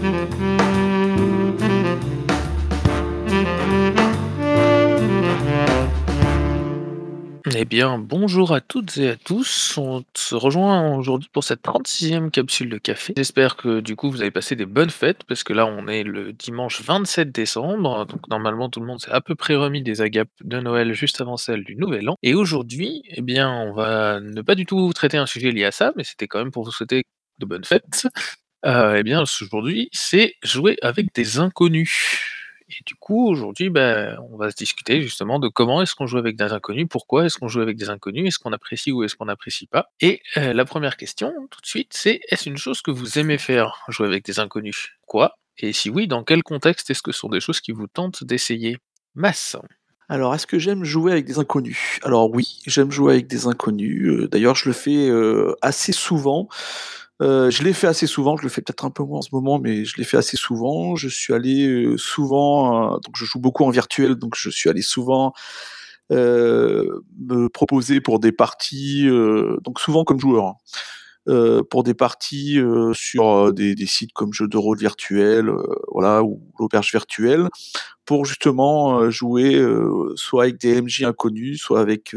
Eh bien, bonjour à toutes et à tous. On se rejoint aujourd'hui pour cette 36e capsule de café. J'espère que du coup vous avez passé des bonnes fêtes parce que là on est le dimanche 27 décembre. Donc normalement tout le monde s'est à peu près remis des agapes de Noël juste avant celle du Nouvel An. Et aujourd'hui, eh bien, on va ne pas du tout traiter un sujet lié à ça, mais c'était quand même pour vous souhaiter de bonnes fêtes. Euh, eh bien, aujourd'hui, c'est jouer avec des inconnus. Et du coup, aujourd'hui, ben, on va se discuter justement de comment est-ce qu'on joue avec des inconnus, pourquoi est-ce qu'on joue avec des inconnus, est-ce qu'on apprécie ou est-ce qu'on n'apprécie pas. Et euh, la première question, tout de suite, c'est est-ce une chose que vous aimez faire, jouer avec des inconnus? Quoi? Et si oui, dans quel contexte est-ce que ce sont des choses qui vous tentent d'essayer? Masse Alors, est-ce que j'aime jouer avec des inconnus? Alors oui, j'aime jouer avec des inconnus, heu, d'ailleurs je le fais, assez souvent. Heu, je l'ai fait assez souvent, je le fais peut-être un peu moins en ce moment, mais je l'ai fait assez souvent. Je suis allé, heu, souvent, heu donc je joue beaucoup en virtuel, donc je suis allé souvent, heu, me proposer pour des parties, donc souvent comme joueur, hein. Pour des parties, sur, des sites comme Jeux de rôle virtuels, heu, voilà, ou l'auberge virtuelle, pour justement, jouer, soit avec des MJ inconnus, soit avec,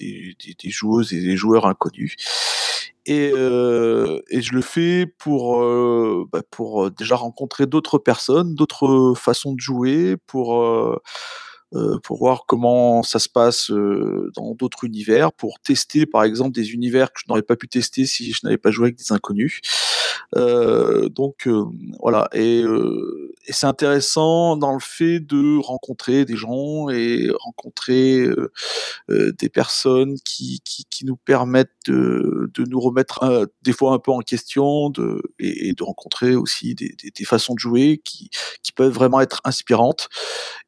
des des des joueuses et des joueurs inconnus. Et heu et je le fais pour, heu, bah, pour, heu, déjà rencontrer d'autres personnes, d'autres façons de jouer, pour, heu, pour voir comment ça se passe, dans d'autres univers, pour tester par exemple des univers que je n'aurais pas pu tester si je n'avais pas joué avec des inconnus. Heu, donc hem, voilà. Et heu et c'est intéressant dans le fait de rencontrer des gens et rencontrer, des personnes qui qui qui nous permettent de de nous remettre, heu, des fois un peu en question, de et de rencontrer aussi des des des façons de jouer qui qui peuvent vraiment être inspirantes.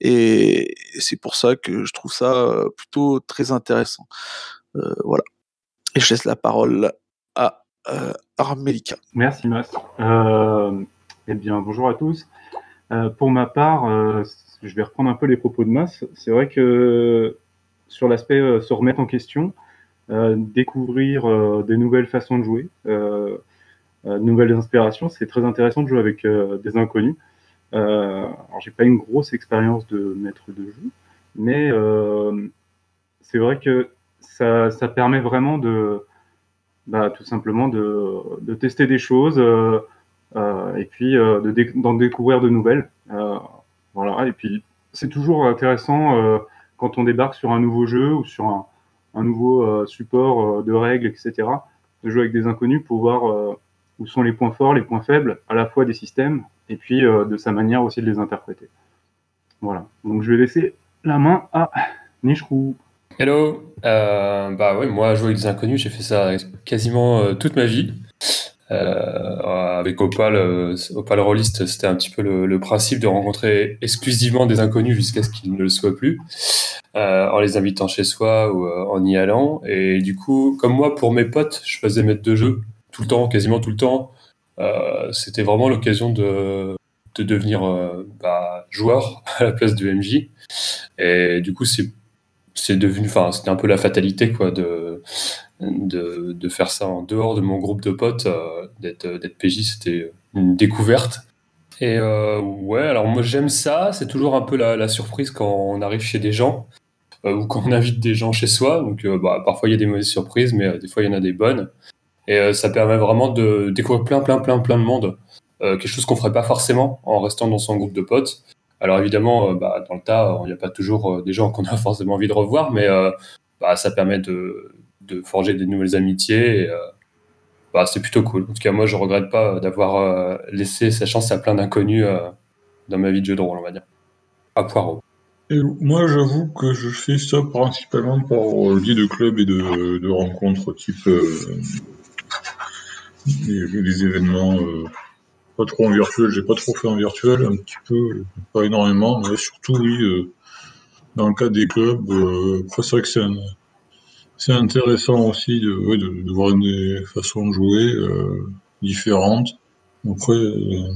Et et c'est pour ça que je trouve ça, plutôt très intéressant. Heu, voilà. Et je laisse la parole à, heu, Merci Mas. Hem, et bien bonjour à tous. Heu, pour ma part, heu, s je vais reprendre un peu les propos de Mas. C'est vrai que sur l'aspect, se remettre en question, découvrir, des nouvelles façons de jouer, de nouvelles inspirations, c'est très intéressant de jouer avec, des inconnus. Alors j'ai pas une grosse expérience de maître de jeu, mais c'est vrai que ça permet vraiment de, bah, tout simplement de de tester des choses, heu heu et puis, déc d'en découvrir de nouvelles. Voilà et puis c'est toujours intéressant, quand on débarque sur un nouveau jeu ou sur un un nouveau, support, de règles et cetera, de jouer avec des inconnus pour voir, où sont les points forts, les points faibles, à la fois des systèmes et puis, heu, de sa manière aussi de les interpréter. Voilà, donc je vais laisser la main à Nichirou. Hello, euh, bah ouais, moi jouer avec des inconnus, j'ai fait ça quasiment euh, toute ma vie. Euh, avec Opal, Opal Rollist, c'était un petit peu le, principe de rencontrer exclusivement des inconnus jusqu'à ce qu'ils ne le soient plus, en les invitant chez soi ou en y allant. Et du coup, comme moi, pour mes potes, je faisais mettre de jeu tout le temps, quasiment tout le temps. c'était vraiment l'occasion de, de devenir bah, joueur à la place de MJ. Et du coup, c'est c'est devenu, enfin, c'était un peu la fatalité, quoi, de, de, faire ça en dehors de mon groupe de potes, euh, d'être, d'être PJ, c'était une découverte. Et euh, ouais, alors moi j'aime ça, c'est toujours un peu la, surprise quand on arrive chez des gens, euh, ou quand on invite des gens chez soi, donc euh, bah, parfois il y a des mauvaises surprises, mais euh, des fois il y en a des bonnes. Et euh, ça permet vraiment de découvrir plein, plein, plein, plein de monde, quelque chose qu'on ferait pas forcément en restant dans son groupe de potes. Alors évidemment, euh, bah, dans le tas, il n'y a pas toujours euh, des gens qu'on a forcément envie de revoir, mais euh, bah, ça permet de, forger des nouvelles amitiés. Bah, c'est plutôt cool. En tout cas, moi, je regrette pas d'avoir laissé sa chance à plein d'inconnus dans ma vie de jeu de rôle, on va dire. À Poirot. Et moi, j'avoue que je fais ça principalement par biais de clubs et de, rencontres type euh, des, des, événements pas trop en virtuel, j'ai pas trop fait en virtuel, un petit peu, pas énormément, mais surtout oui, euh, dans le cas des clubs, euh, c'est vrai que c'est intéressant aussi de, voir des façons de jouer euh, différentes. Après, euh,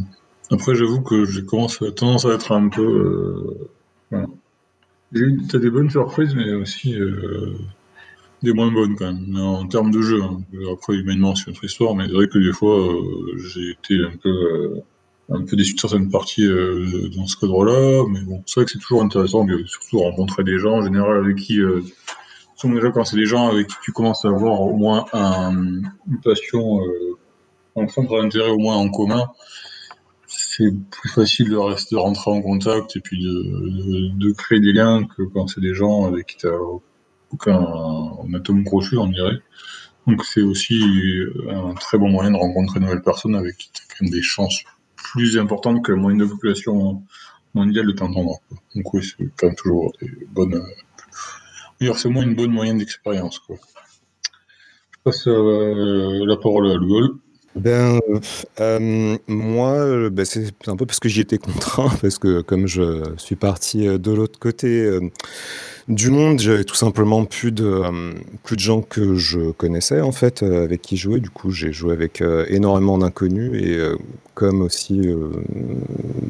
après j'avoue que j'ai tendance à être un peu. Voilà. T'as des bonnes surprises, mais aussi des moins bonnes quand même, en termes de jeu. Hein. Après, humainement, c'est une autre histoire, mais c'est vrai que des fois, euh, j'ai été un peu, euh, un peu déçu de certaines parties euh, dans ce cadre-là, mais bon, c'est vrai que c'est toujours intéressant surtout rencontrer des gens en général avec qui, euh, déjà quand c'est des gens avec qui tu commences à avoir au moins un, une passion, un centre d'intérêt au moins en commun, c'est plus facile de rester, de rentrer en contact et puis de, de, créer des liens que quand c'est des gens avec qui tu aucun atome crochet, on dirait. Donc c'est aussi un très bon moyen de rencontrer de nouvelles personnes avec tu as des chances plus importante que la moyenne de population mondiale de t'entendre. Donc oui, c'est quand même toujours des bonnes. D'ailleurs, c'est moins une bonne moyenne d'expérience. Je passe euh, la parole à Lugol. Ben, euh, moi, euh, ben, c'est un peu parce que j'y étais contraint, parce que comme je suis parti de l'autre côté du monde. J'avais tout simplement plus de, euh, plus de gens que je connaissais, en fait, euh, avec qui jouer. Du coup, j'ai joué avec euh, énormément d'inconnus et comme aussi,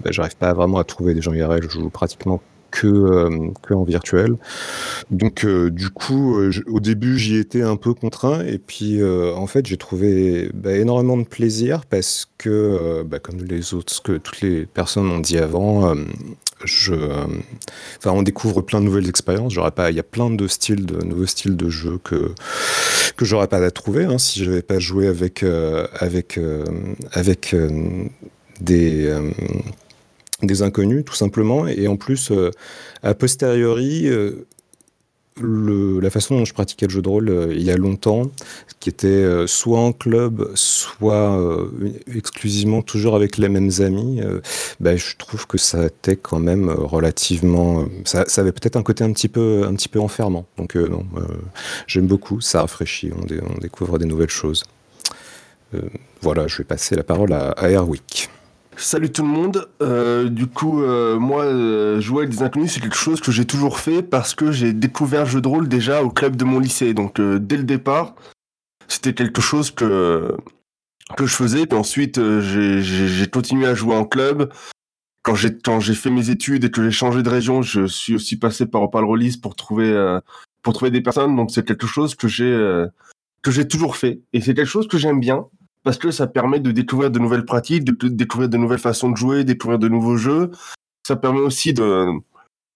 bah, j'arrive pas vraiment à trouver des gens IRL, je joue pratiquement que, que en virtuel. Donc du coup, au début, j'y étais un peu contraint et puis en fait, j'ai trouvé bah, énormément de plaisir parce que, bah, comme les autres, ce que toutes les personnes ont dit avant, je, enfin, on découvre plein de nouvelles expériences. J'aurais pas, il y a plein de styles, de nouveaux styles de jeux que que j'aurais pas à trouver hein, si j'avais pas joué avec avec avec des des inconnus, tout simplement. Et en plus, euh, a posteriori, euh, la façon dont je pratiquais le jeu de rôle euh, il y a longtemps, qui était soit en club, soit exclusivement toujours avec les mêmes amis, bah, je trouve que ça était quand même relativement. Ça, avait peut-être un côté un petit peu, un petit peu enfermant. Donc, non, j'aime beaucoup, ça rafraîchit, on, on, découvre des nouvelles choses. voilà, je vais passer la parole à, à Airwick. Salut tout le monde. Euh, du coup, euh, moi, euh, jouer avec des inconnus, c'est quelque chose que j'ai toujours fait parce que j'ai découvert le jeu de rôle déjà au club de mon lycée. Donc, dès le départ, c'était quelque chose que que je faisais. Puis ensuite, j'ai continué à jouer en club. Quand j'ai quand j'ai fait mes études et que j'ai changé de région, je suis aussi passé par Opal Release pour trouver pour trouver des personnes. Donc, c'est quelque chose que j'ai que j'ai toujours fait et c'est quelque chose que j'aime bien parce que ça permet de découvrir de nouvelles pratiques, de découvrir de nouvelles façons de jouer, découvrir de nouveaux jeux. Ça permet aussi de,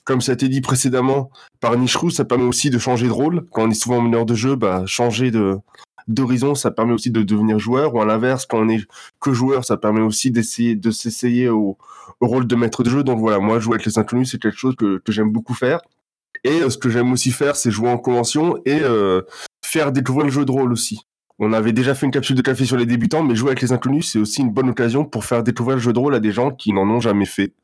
comme ça a été dit précédemment par Nishrou, ça permet aussi de changer de rôle. Quand on est souvent meneur de jeu, bah, changer de, d'horizon, ça permet aussi de devenir joueur, ou à l'inverse, quand on est que joueur, ça permet aussi d'essayer de s'essayer au, rôle de maître de jeu. Donc voilà, moi, jouer avec les inconnus, c'est quelque chose que, que j'aime beaucoup faire. Et euh, ce que j'aime aussi faire, c'est jouer en convention et euh, faire découvrir le jeu de rôle aussi. On avait déjà fait une capsule de café sur les débutants, mais jouer avec les inconnus, c'est aussi une bonne occasion pour faire découvrir le jeu de rôle à des gens qui n'en ont jamais fait.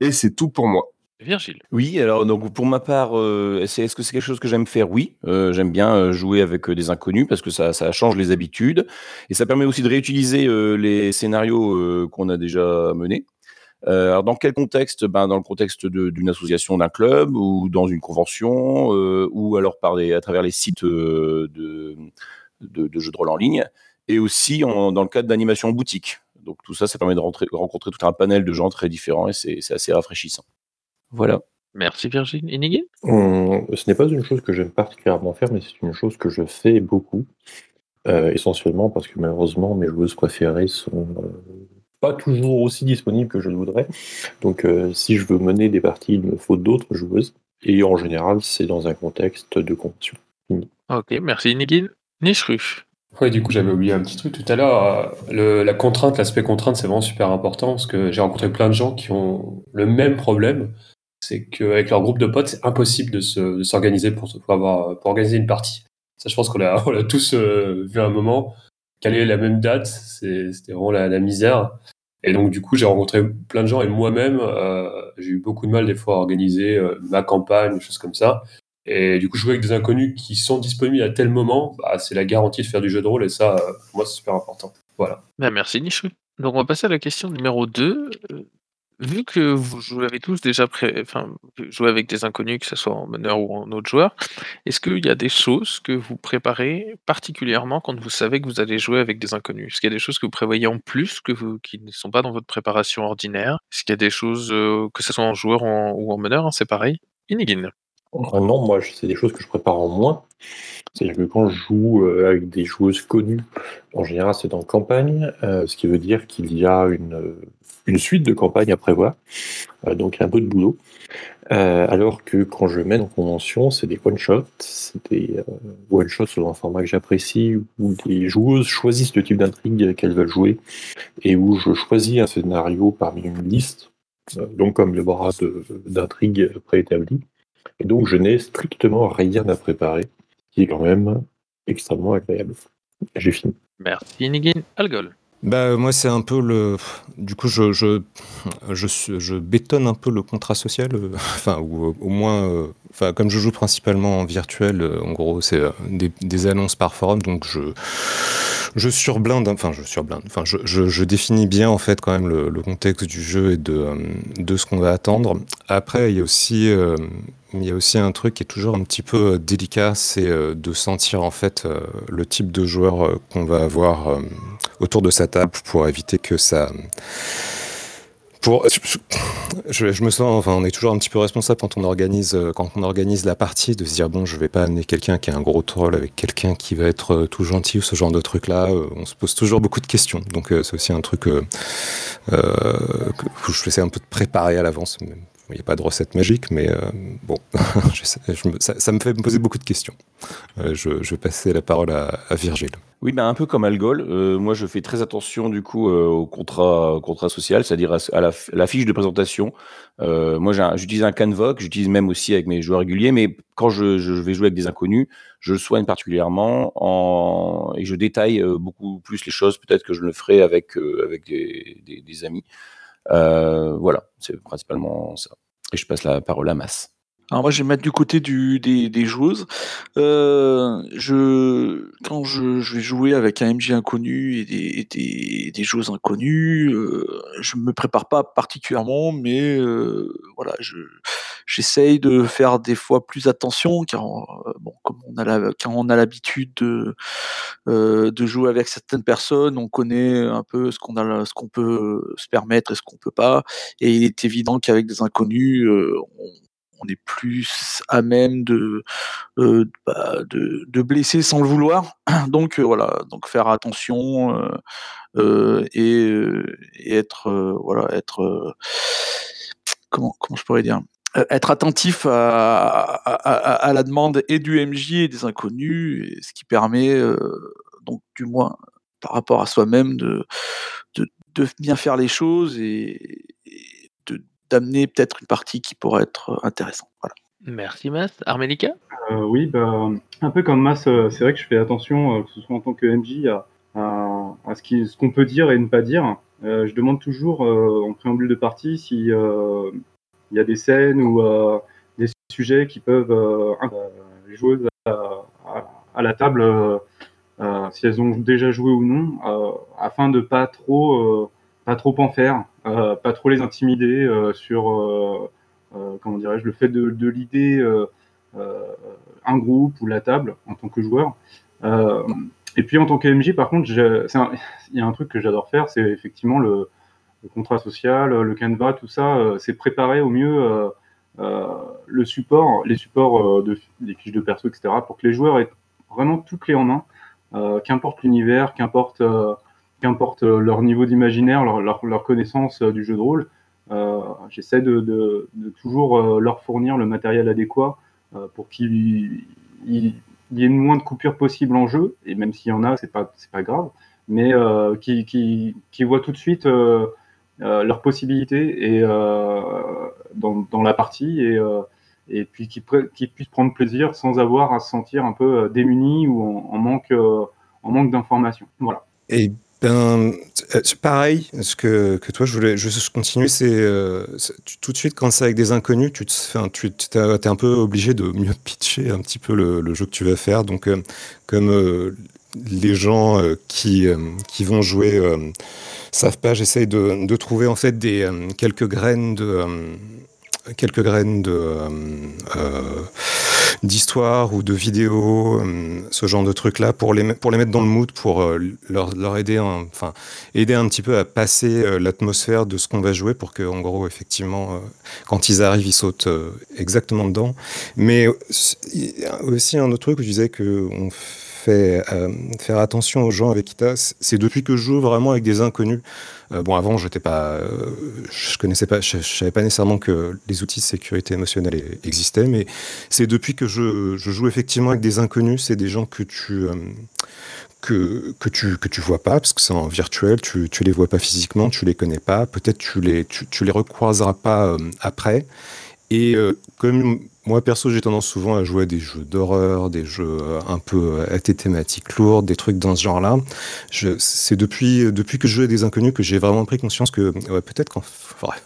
Et c'est tout pour moi. Virgile. Oui, alors donc pour ma part, euh, est-ce que c'est quelque chose que j'aime faire? Oui, euh, j'aime bien euh, jouer avec des inconnus parce que ça, ça, change les habitudes et ça permet aussi de réutiliser les scénarios qu'on a déjà menés. alors dans quel contexte? Ben, Dans le contexte d'une association, d'un club ou dans une convention ou alors par des, à travers les sites de de, jeux de rôle en ligne, et aussi dans le cadre d'animation boutique. Donc tout ça, ça permet de, rencontrer tout un panel de gens très différents et c'est assez rafraîchissant. Voilà. Merci Virginie. Inigin hum, Ce n'est pas une chose que j'aime particulièrement faire, mais c'est une chose que je fais beaucoup. Euh, essentiellement parce que malheureusement mes joueuses préférées sont euh, pas toujours aussi disponibles que je le voudrais. Donc euh, si je veux mener des parties, il me faut d'autres joueuses. Et en général, c'est dans un contexte de convention. Ok, merci Inigin. Nishru. Oui, du coup, j'avais oublié un petit truc tout à l'heure. Euh, la contrainte, l'aspect contrainte, c'est vraiment super important parce que j'ai rencontré plein de gens qui ont le même problème. C'est qu'avec leur groupe de potes, c'est impossible de s'organiser pour, pour organiser une partie. Ça, je pense qu'on l'a tous euh, vu à un moment. Caler la même date, c'était vraiment la, misère. Et donc, du coup, j'ai rencontré plein de gens et moi-même, euh, j'ai eu beaucoup de mal des fois à organiser ma campagne, des choses comme ça. Et du coup, jouer avec des inconnus qui sont disponibles à tel moment, bah, c'est la garantie de faire du jeu de rôle et ça, euh, pour moi, c'est super important. Voilà. Bah, merci Nichou. Donc, on va passer à la question numéro 2. Euh, vu que vous jouez tous déjà pré... enfin, jouez avec des inconnus, que ce soit en meneur ou en autre joueur, est-ce qu'il y a des choses que vous préparez particulièrement quand vous savez que vous allez jouer avec des inconnus? Est-ce qu'il y a des choses que vous prévoyez en plus que vous... qui ne sont pas dans votre préparation ordinaire? Est-ce qu'il y a des choses, euh, que ce soit en joueur ou en meneur, hein, c'est pareil? Inigine non, moi, c'est des choses que je prépare en moins. C'est-à-dire que quand je joue euh, avec des joueuses connues, en général, c'est en campagne, euh, ce qui veut dire qu'il y a une, une suite de campagnes à prévoir, euh, donc un peu de boulot. Euh, alors que quand je mène en convention, c'est des one-shots, c'est des euh, one-shots selon un format que j'apprécie, où des joueuses choisissent le type d'intrigue qu'elles veulent jouer, et où je choisis un scénario parmi une liste, euh, donc comme le bras d'intrigue préétabli. Et donc je n'ai strictement rien à préparer, ce qui est quand même extrêmement agréable. J'ai fini. Merci Nigin. Algol. Bah, moi, c'est un peu le. Du coup, je, je, je, je bétonne un peu le contrat social. euh, Enfin, ou euh, au moins. euh, Enfin, comme je joue principalement en virtuel, euh, en gros, c'est euh, des, des annonces par forum, donc je. Je surblinde, enfin je surblinde, enfin je, je, je définis bien en fait quand même le, le contexte du jeu et de, euh, de ce qu'on va attendre. Après, il y a aussi, euh, il y a aussi un truc qui est toujours un petit peu euh, délicat, c'est de sentir en fait le type de joueur qu'on va avoir autour de sa table pour éviter que ça. Pour, je, me sens, enfin, on est toujours un petit peu responsable quand on organise, euh, quand on organise la partie, de se dire bon, je vais pas amener quelqu'un qui est un gros troll avec quelqu'un qui va être euh, tout gentil ou ce genre de truc là. on se pose toujours beaucoup de questions, donc euh, c'est aussi un truc euh, euh, que je essaie un peu de préparer à l'avance. Il n'y a pas de recette magique, mais euh, bon, ça, me fait me poser beaucoup de questions. Euh, je, je vais passer la parole à, Virgile. Oui, ben un peu comme Algol, euh, moi je fais très attention du coup euh, au contrat, contrat social, c'est-à-dire à, à la, fiche de présentation. Moi j'utilise un Canvoc, j'utilise même aussi avec mes joueurs réguliers, mais quand je, vais jouer avec des inconnus, je soigne particulièrement en, et je détaille beaucoup plus les choses peut-être que je le ferai avec, avec des, amis. Voilà, c'est principalement ça. Et je passe la parole à Mass. Alors moi, je vais me mettre du côté des, joueuses. Euh, je, quand je, vais jouer avec un MJ inconnu et des, des, joueuses inconnues, euh, je me prépare pas particulièrement, mais euh, voilà, je, j'essaye de faire des fois plus attention, car euh, bon, comme on a la, quand on a l'habitude de, euh, de jouer avec certaines personnes, on connaît un peu ce qu'on a, ce qu'on peut se permettre et ce qu'on peut pas. Et il est évident qu'avec des inconnus, euh, on, est plus à même de, euh, bah, de, de blesser sans le vouloir. Donc euh, voilà, donc faire attention euh, euh, et, euh, et être euh, voilà être euh, comment comment je pourrais dire? Euh, être attentif à, à, à- à la demande et du MJ et des inconnus, et ce qui permet euh, donc du moins par rapport à soi-même de, de, de bien faire les choses et, d'amener peut-être une partie qui pourrait être intéressante. Voilà. Merci Mas. Armélica? Euh, oui, bah, un peu comme Mas, euh, c'est vrai que je fais attention, euh, que ce soit en tant que MJ, à, à, à ce qu'on peut dire et ne pas dire. Euh, je demande toujours euh, en préambule de partie si euh, il y a des scènes ou euh, des sujets qui peuvent euh, les joueuses à, la table, euh, si elles ont déjà joué ou non, afin de pas trop, pas trop en faire, pas trop les intimider sur, comment dirais-je, le fait de, de l'idée. un groupe ou la table en tant que joueur. Et puis en tant que MJ, par contre, il y a un truc que j'adore faire, c'est effectivement le, le contrat social, le canevas, tout ça, euh, c'est préparer au mieux euh, euh, le support, les supports euh, de, des fiches de perso, etc., pour que les joueurs aient vraiment tout clé en main, euh, qu'importe l'univers, qu'importe euh, qu'importe euh, leur niveau d'imaginaire, leur, leur, connaissance euh, du jeu de rôle. Euh, J'essaie de, de, toujours euh, leur fournir le matériel adéquat euh, pour qu'il il- il y ait le moins de coupures possible en jeu, et même s'il y en a, c'est pas, pas grave, mais euh, qui, qui, voient tout de suite euh, euh, leurs possibilités et, euh, dans, la partie, et, euh, et puis qui, pre- qui puissent prendre plaisir sans avoir à se sentir un peu euh, démunis ou en, manque, euh, en manque d'informations. Voilà. Et ben, euh, c'est pareil, ce que, que toi, je voulais juste continuer, c'est euh, tout de suite, quand c'est avec des inconnus, tu te, enfin, tu es un peu obligé de mieux pitcher un petit peu le, jeu que tu vas faire. Donc, euh, comme euh, les gens euh, qui, euh, qui vont jouer euh, savent pas, j'essaye de, de trouver en fait des, quelques graines de. quelques graines de d'histoire ou de vidéos, ce genre de trucs là pour les pour les mettre dans le mood pour leur, leur aider un- enfin aider un petit peu à passer l'atmosphère de ce qu'on va jouer pour que en gros effectivement quand ils arrivent ils sautent exactement dedans mais aussi un autre truc où je disais que on euh, faire attention aux gens avec qui t'as, c'est depuis que je joue vraiment avec des inconnus. Euh, bon, avant, j'étais pas, euh, je connaissais pas, je, je savais pas nécessairement que les outils de sécurité émotionnelle existaient, mais c'est depuis que je, joue effectivement avec des inconnus, c'est des gens que tu que, tu que tu vois pas parce que c'est en virtuel, tu tu les vois pas physiquement, tu les connais pas, peut-être tu les tu, tu les recroiseras pas après. Et comme moi perso j'ai tendance souvent à jouer à des jeux d'horreur, des jeux euh, un peu euh, à des thématiques lourdes, des trucs dans ce genre-là. C'est depuis depuis que je joue à des inconnus que j'ai vraiment pris conscience que ouais, peut-être qu'il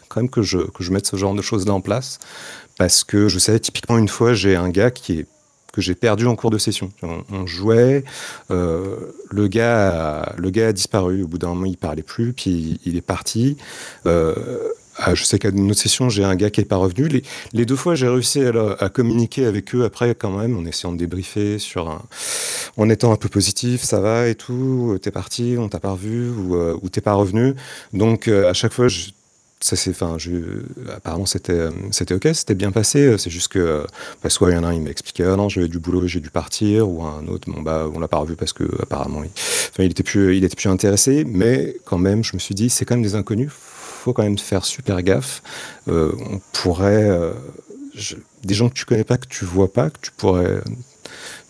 quand même que je que je mette ce genre de choses là en place parce que je savais typiquement une fois j'ai un gars qui est que j'ai perdu en cours de session. On, jouait, euh, le gars, a, le gars a disparu. Au bout d'un moment, il parlait plus, puis il est parti. Euh, ah, je sais qu'à une autre session, j'ai un gars qui n'est pas revenu. Les, deux fois, j'ai réussi à, communiquer avec eux après, quand même, en essayant de débriefer sur en étant un peu positif, ça va et tout. T'es parti, on t'a pas revu ou, euh, t'es pas revenu. Donc euh, à chaque fois, ça c'est, apparemment c'était, euh, c'était ok, c'était bien passé. C'est juste que, bah, soit il y en a un, il m'a expliqué, ah non, j'avais du boulot, j'ai dû partir, ou un autre, bon bah, on l'a pas revu parce que apparemment, il, il plus, plus intéressé. Mais quand même, je me suis dit, c'est quand même des inconnus, faut quand même faire super gaffe. Euh, on pourrait, euh, des gens que tu connais pas, que tu vois pas, que tu pourrais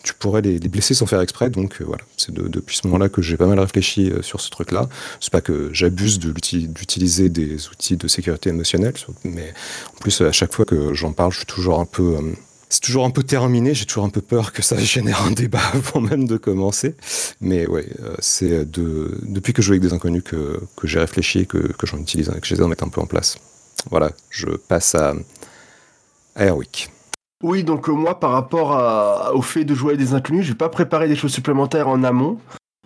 tu pourrais les, les blesser sans faire exprès. Donc euh, voilà, c'est de- depuis ce moment-là que j'ai pas mal réfléchi sur ce truc-là. C'est pas que j'abuse d'utiliser des outils de sécurité émotionnelle, mais en plus à chaque fois que j'en parle, je suis toujours un peu c'est toujours un peu terminé, j'ai toujours un peu peur que ça génère un débat avant même de commencer. Mais ouais, euh, c'est de, depuis que je joue avec des inconnus que, j'ai réfléchi que, j'en utilise, que j'essaie d'en mettre un peu en place. Voilà, je passe à, à Airwick. Oui, donc euh, moi, par rapport au fait de jouer avec des inconnus, je vais pas préparer des choses supplémentaires en amont.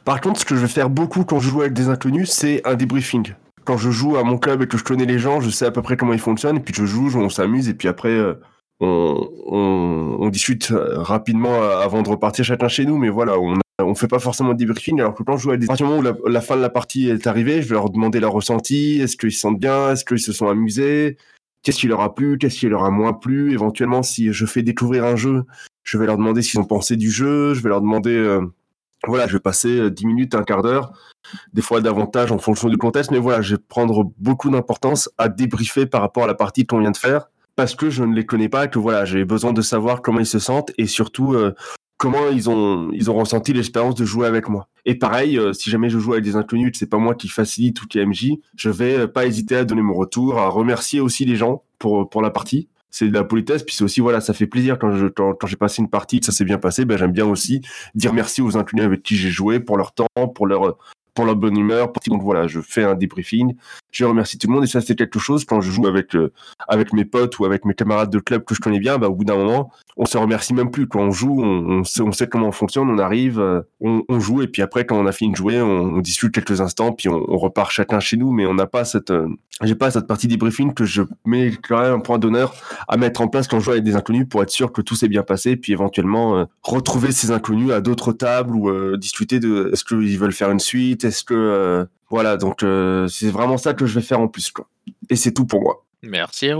Par contre, ce que je vais faire beaucoup quand je joue avec des inconnus, c'est un débriefing. Quand je joue à mon club et que je connais les gens, je sais à peu près comment ils fonctionnent, et puis je joue, on s'amuse, et puis après, euh, on, discute euh, rapidement euh, avant de repartir chacun chez nous, mais voilà, on on fait pas forcément de débriefing, alors que quand je joue avec des... À partir du moment où la, fin de la partie est arrivée, je vais leur demander leur ressenti, est-ce qu'ils se sentent bien, est-ce qu'ils se sont amusés, qu'est-ce qui leur a plu, qu'est-ce qui leur a moins plu. Éventuellement, si je fais découvrir un jeu, je vais leur demander ce qu'ils ont pensé du jeu. Je vais leur demander, euh, voilà, je vais passer euh, 10 minutes, un quart d'heure, des fois davantage en fonction du contexte. Mais voilà, je vais prendre beaucoup d'importance à débriefer par rapport à la partie qu'on vient de faire parce que je ne les connais pas que voilà, j'ai besoin de savoir comment ils se sentent et surtout euh, comment ils ont ils ont ressenti l'expérience de jouer avec moi. Et pareil, euh, si jamais je joue avec des inconnus, que c'est pas moi qui facilite ou qui est MJ, je vais euh, pas hésiter à donner mon retour, à remercier aussi les gens pour pour la partie. C'est de la politesse, puis c'est aussi voilà, ça fait plaisir quand je quand j'ai passé une partie, que ça s'est bien passé, ben j'aime bien aussi dire merci aux inconnus avec qui j'ai joué pour leur temps, pour leur pour leur bonne humeur. Pour... Donc voilà, je fais un débriefing, je remercie tout le monde et ça c'est quelque chose quand je joue avec euh, avec mes potes ou avec mes camarades de club que je connais bien, bah, au bout d'un moment, on se remercie même plus. Quand on joue, on, sait, comment on fonctionne, on arrive, euh, on, joue, et puis après, quand on a fini de jouer, on, discute quelques instants, puis on, repart chacun chez nous, mais on n'a pas cette, euh, j'ai pas cette partie débriefing que je mets quand même un point d'honneur à mettre en place quand je joue avec des inconnus pour être sûr que tout s'est bien passé, puis éventuellement euh, retrouver ces inconnus à d'autres tables ou discuter de est-ce qu'ils veulent faire une suite, est-ce que euh, voilà, donc euh, c'est vraiment ça que je vais faire en plus, quoi. Et c'est tout pour moi. Merci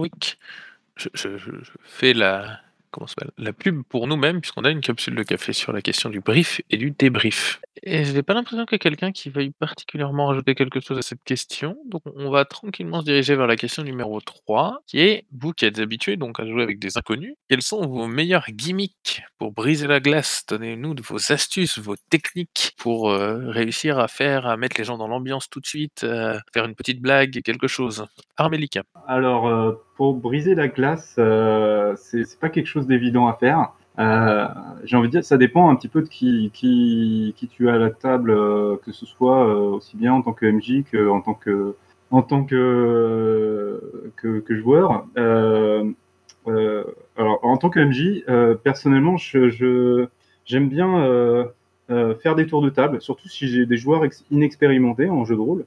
je, je, fais la, comment la pub pour nous-mêmes, puisqu'on a une capsule de café sur la question du brief et du débrief. Et je n'ai pas l'impression qu'il y ait quelqu'un qui veuille particulièrement rajouter quelque chose à cette question. Donc on va tranquillement se diriger vers la question numéro 3, qui est, vous qui êtes habitués donc à jouer avec des inconnus, quels sont vos meilleurs gimmicks pour briser la glace? Donnez-nous de vos astuces, vos techniques pour euh, réussir à faire, à mettre les gens dans l'ambiance tout de suite, euh, faire une petite blague, quelque chose. Armélica. Alors, euh, pour briser la glace, euh, c'est pas quelque chose d'évident à faire. Euh, j'ai envie de dire, ça dépend un petit peu de qui, tu as à la table, euh, que ce soit euh, aussi bien en tant que MJ qu'en tant que en tant que que, que joueur. Alors, en tant que MJ, personnellement, je, j'aime bien faire des tours de table, surtout si j'ai des joueurs inexpérimentés en jeu de rôle.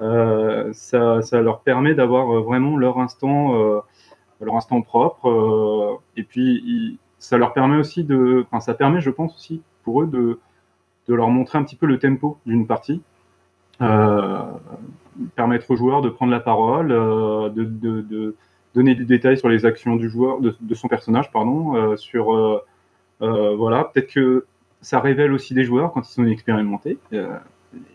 Euh, ça, leur permet d'avoir vraiment leur instant, euh, leur instant propre. Euh, et puis, ça leur permet aussi de, enfin, ça permet, je pense aussi, pour eux de, de leur montrer un petit peu le tempo d'une partie, euh, permettre aux joueurs de prendre la parole, euh, de, de, donner des détails sur les actions du joueur, de, son personnage, pardon, euh, sur, voilà, peut-être que ça révèle aussi des joueurs quand ils sont expérimentés.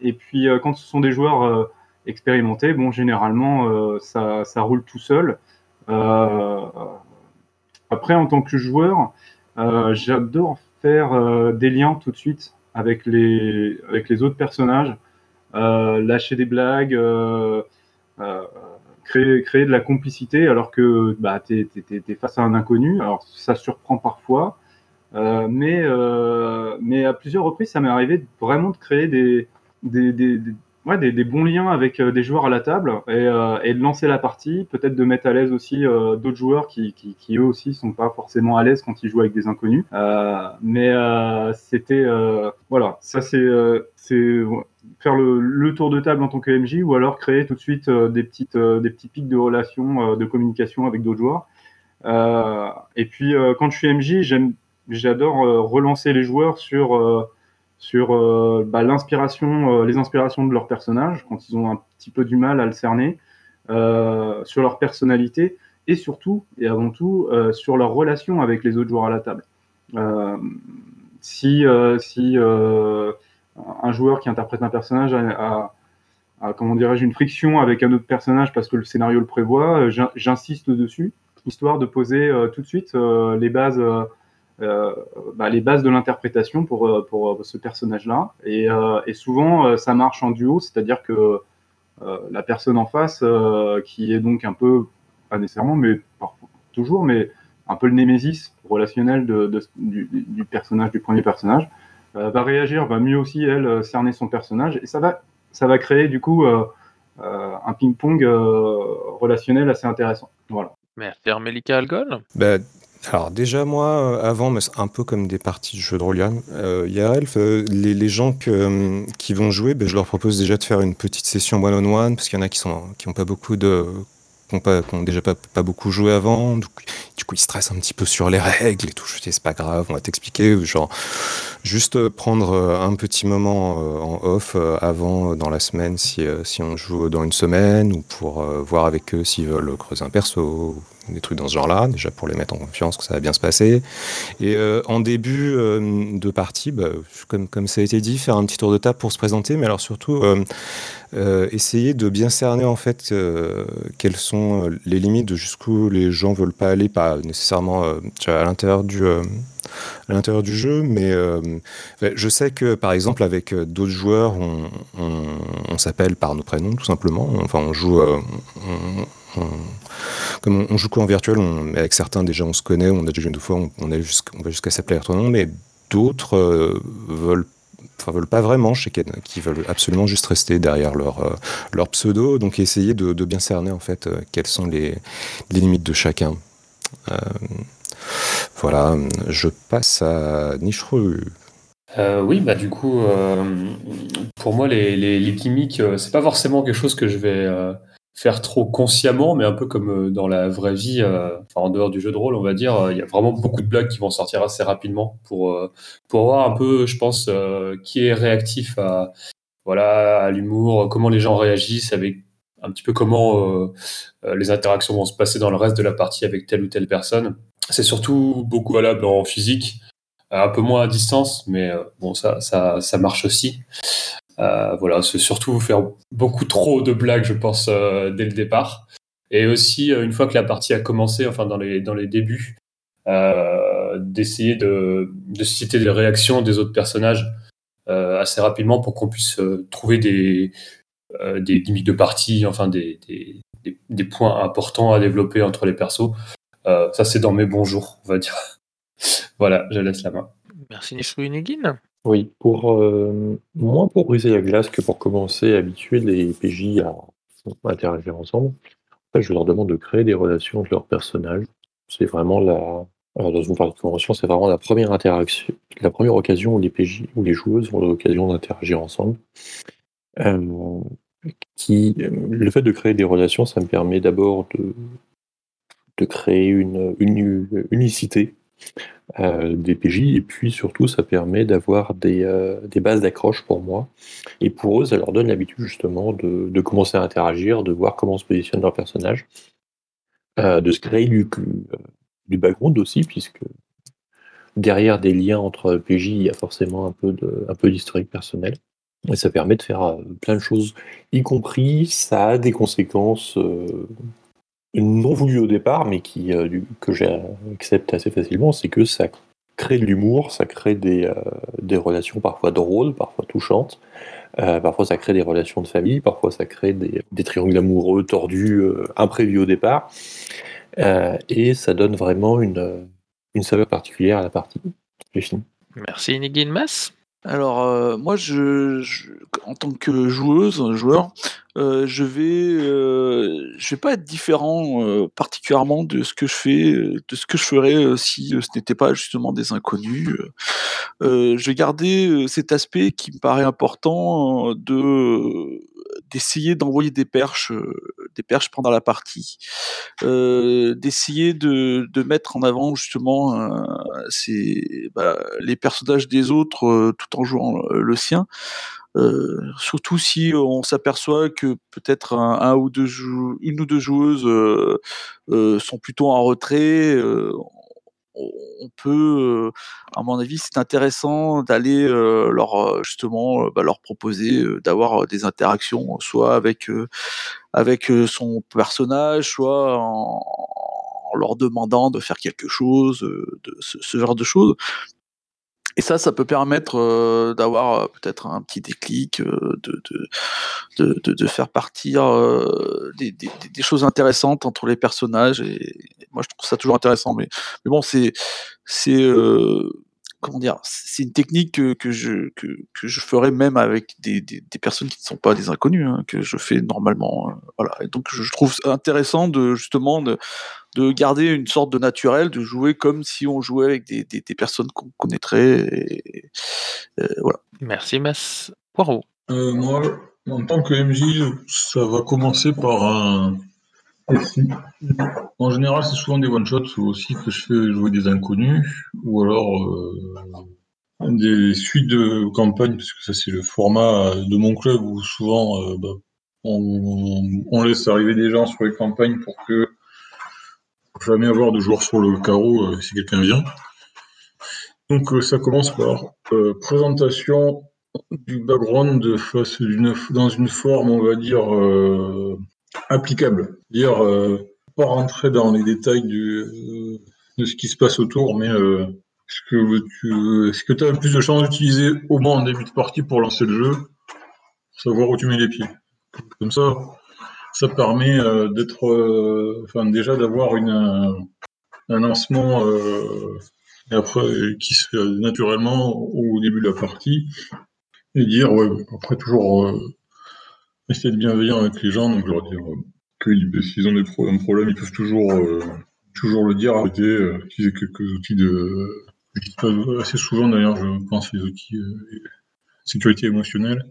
et puis quand ce sont des joueurs expérimentés, bon, généralement, ça, ça, roule tout seul. après, en tant que joueur, j'adore faire des liens tout de suite avec les, avec les autres personnages, lâcher des blagues, créer, créer de la complicité alors que bah, tu es, face à un inconnu. Alors ça surprend parfois, euh, mais, euh, mais à plusieurs reprises, ça m'est arrivé vraiment de créer des, des, des, bons liens avec euh, des joueurs à la table et, et de lancer la partie, peut-être de mettre à l'aise aussi d'autres joueurs qui, eux aussi sont pas forcément à l'aise quand ils jouent avec des inconnus. mais c'était voilà, ça c'est faire le, tour de table en tant que MJ ou alors créer tout de suite euh, des, petites, euh, des petits pics de relations, euh, de communication avec d'autres joueurs. et puis quand je suis MJ, j'adore relancer les joueurs sur, sur bah, l'inspiration, les inspirations de leurs personnages quand ils ont un petit peu du mal à le cerner, sur leur personnalité et surtout et avant tout sur leur relation avec les autres joueurs à la table. si si un joueur qui interprète un personnage a, comment dirais-je, une friction avec un autre personnage parce que le scénario le prévoit, euh, j'insiste dessus, histoire de poser euh, tout de suite euh, les bases. Bah, les bases de l'interprétation pour, pour ce personnage-là. Et, souvent, ça marche en duo, c'est-à-dire que la personne en face, qui est donc un peu, pas nécessairement, mais toujours, mais un peu le némésis relationnel du, du, personnage, du premier personnage, euh, va réagir, va mieux aussi, elle, euh, cerner son personnage. Et ça va, ça va créer, du coup, euh, un ping-pong relationnel assez intéressant. Voilà. Merci Armelika Algol? Bah, alors déjà moi, avant, mais un peu comme des parties de jeux de rôle, euh, Elf, les, les, gens que, qui vont jouer, ben, je leur propose déjà de faire une petite session one-on-one, parce qu'il y en a qui n'ont qui pas beaucoup de qui n'ont déjà pas, beaucoup joué avant. Du coup, ils stressent un petit peu sur les règles et tout. Je dis, c'est pas grave, on va t'expliquer. Genre, juste prendre euh, un petit moment euh, en off euh, avant, dans la semaine, si, si on joue dans une semaine, ou pour voir avec eux s'ils veulent creuser un perso, des trucs dans ce genre-là, déjà pour les mettre en confiance que ça va bien se passer. Et en début de partie, bah, comme, ça a été dit, faire un petit tour de table pour se présenter, mais alors surtout euh, essayer de bien cerner en fait euh, quelles sont euh, les limites de jusqu'où les gens veulent pas aller, pas nécessairement à l'intérieur du à l'intérieur du jeu, mais je sais que par exemple avec d'autres joueurs, on, s'appelle par nos prénoms tout simplement. Enfin, on joue, comme on, joue qu'en virtuel, on, avec certains déjà on se connaît, on a déjà joué deux fois, on, on, on va jusqu'à s'appeler nom, mais d'autres veulent enfin veulent pas vraiment chez Ken, qui veulent absolument juste rester derrière leur, euh, pseudo, donc essayer de, bien cerner en fait euh, quelles sont les, les, limites de chacun. Euh, voilà, je passe à Nichru. oui, bah du coup, pour moi, les, les, les gimmicks, c'est pas forcément quelque chose que je vais faire trop consciemment, mais un peu comme euh, dans la vraie vie, euh, en dehors du jeu de rôle, on va dire, euh, il y a vraiment beaucoup de blagues qui vont sortir assez rapidement pour, pour voir un peu, je pense, qui est réactif à, voilà, à l'humour, comment les gens réagissent, avec un petit peu comment les interactions vont se passer dans le reste de la partie avec telle ou telle personne. C'est surtout beaucoup valable en physique, un peu moins à distance, mais bon, ça, ça, ça marche aussi. Euh, voilà, c'est surtout faire beaucoup trop de blagues, je pense, euh, dès le départ. Et aussi, euh, une fois que la partie a commencé, enfin dans les, dans les débuts, d'essayer de, citer les réactions des autres personnages assez rapidement pour qu'on puisse trouver des, des limites de partie, enfin des, des, points importants à développer entre les persos. ça, c'est dans mes bons jours, on va dire. voilà, je laisse la main. Merci Nishru Negin. Oui, pour, euh, moins pour briser la glace que pour commencer à habituer les PJ à interagir ensemble. En fait, je leur demande de créer des relations entre leurs personnages. C'est vraiment la alors dans une partie de convention, c'est vraiment la première interaction la première occasion où les PJ ou les joueuses ont l'occasion d'interagir ensemble. Euh, qui le fait de créer des relations, ça me permet d'abord de de créer une unicité euh, des PJ et puis surtout ça permet d'avoir des, euh, des bases d'accroche pour moi. Et pour eux ça leur donne l'habitude justement de, commencer à interagir, de voir comment se positionne leur personnage, euh, de se créer du, du background aussi puisque derrière des liens entre PJ, il y a forcément un peu de un peu d'historique personnel. Et ça permet de faire, plein de choses, y compris ça a des conséquences, non voulues au départ, mais qui, du que j'accepte assez facilement, c'est que ça crée de l'humour, ça crée des, heu, des relations parfois drôles, parfois touchantes, heu, parfois ça crée des relations de famille, parfois ça crée des des triangles amoureux tordus, imprévus au départ, et ça donne vraiment une, une saveur particulière à la partie. J'ai fini. Merci Nigilmas. Alors, heu, moi je je en tant que joueuse, joueur, heu, je vais, heu, je vais pas être différent, heu, particulièrement de ce que je fais, heu, de ce que je ferais, heu, si, ce n'était pas justement des inconnus, je vais garder, cet aspect qui me paraît important de d'essayer d'envoyer des perches, heu, des perches pendant la partie. Heu, d'essayer de de mettre en avant justement, heu, ces bah, les personnages des autres, tout en jouant, le sien. Surtout si on s'aperçoit que peut-être un ou 2 jou 1 ou 2 joueuses, sont plutôt en retrait, on peut, heu, à mon avis, c'est intéressant d'aller, heu, leur, heu, justement, bah, leur proposer, d'avoir, des interactions, soit avec, avec, son personnage, soit en leur demandant de faire quelque chose, de ce genre de choses. Et ça, ça peut permettre, heu, d'avoir, heu, peut-être un petit déclic, heu, de de de de faire partir, heu, des des des choses intéressantes entre les personnages et moi je trouve ça toujours intéressant. Mais bon, c'est c'est, heu, comment dire? C'est une technique que que je que que je ferais même avec des des personnes qui ne sont pas des inconnus, hein, que je fais normalement, voilà et donc je trouve intéressant de justement de de garder une sorte de naturel, de jouer comme si on jouait avec des des des personnes qu'on connaîtrait et et voilà. Merci Mas. Poireau. Heu, moi, en tant que MJ, ça va commencer par un. En général, c'est souvent des one shots aussi que je fais jouer des inconnus ou alors, heu, des suites de campagne, parce que ça c'est le format, de mon club où souvent, heu, bah, on on laisse arriver des gens sur les campagnes pour que jamais avoir de joueurs sur le carreau, heu, si quelqu'un vient. Donc, heu, ça commence par, heu, présentation du background face dans une forme, on va dire, applicable. Dire, pas rentrer dans les détails de ce qui se passe autour, mais, heu, ce que tu ce que as le plus de chances d'utiliser au moins en début de partie pour lancer le jeu, savoir où tu mets les pieds? Comme ça, ça permet, heu, d'être, heu, enfin déjà d'avoir heu, un lancement, qui se fait naturellement au début de la partie et dire ouais, après toujours, essayer d'être bienveillant avec les gens, donc leur dire, bah, s'ils ont des pro un problème, ils peuvent toujours, toujours le dire, arrêter, utiliser quelques outils de assez souvent d'ailleurs, je pense les outils, sécurité émotionnelle.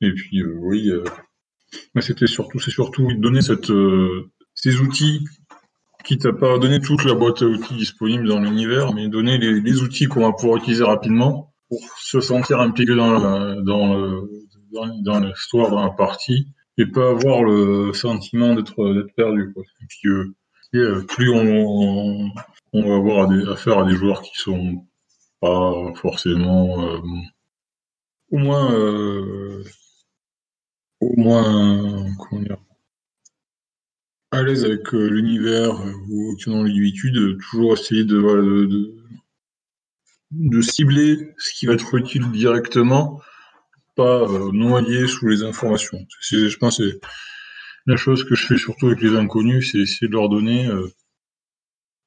Et puis, oui, bah, c'était surtout c'est surtout donner cette, heu, ces outils, quitte à pas donner toute la boîte à outils disponible dans l'univers, mais donner les les outils qu'on va pouvoir utiliser rapidement pour se sentir impliqué dans la dans dans l'histoire, dans la partie et pas avoir le sentiment d'être, d'être perdu, quoi. Et puis, heu et heu, plus on on va avoir des affaires à des joueurs qui sont pas forcément, hem, au moins, heu au moins, comment dire? À l'aise avec, heu, l'univers, heu, ou qui ont l'habitude, toujours essayer de, de cibler ce qui va être utile directement, pas, noyer sous les informations. Je pense c'est la chose que je fais surtout avec les inconnus, c'est essayer de leur donner,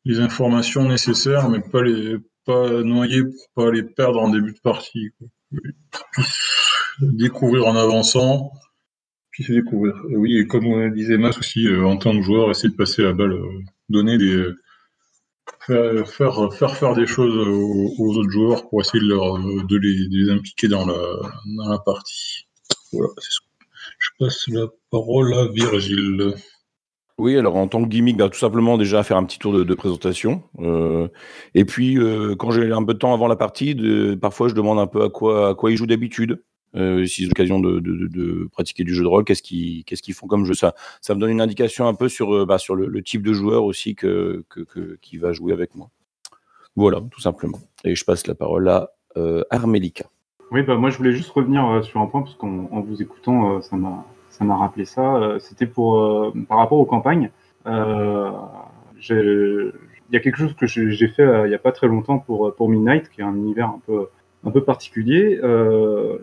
les informations nécessaires, mais pas les pas noyer pour pas les perdre en début de partie, découvrir en avançant, puissent découvrir et oui et comme, heu, disait Mas aussi, heu, en tant que joueur, essayer de passer la balle, heu, donner des, heu, faire faire faire des choses aux autres joueurs pour essayer de les impliquer dans la partie. Voilà, c'est ce je passe la parole à Virgile. Oui, alors en tant que gimmick, bah, tout simplement déjà faire un petit tour de présentation, et puis, quand j'ai un peu de temps avant la partie parfois je demande un peu à quoi à quoi ils jouent d'habitude, heu, s'ils ont l'occasion de pratiquer du jeu de rôle, qu'est-ce qu'ils font comme jeu? Ça me donne une indication un peu sur, heu, bah, le type de joueur aussi que qui va jouer avec moi. Voilà, tout simplement. Et je passe la parole à euh, Armelica. Oui, bah, moi je voulais juste revenir euh, sur un point, parce qu'en en vous écoutant, euh, ça m'a rappelé ça. Euh, C'était pour euh, par rapport aux campagnes. Euh, Il y a quelque chose que j'ai fait euh, il n'y a pas très longtemps pour Midnight, qui est un univers un peu, un peu particulier. Euh,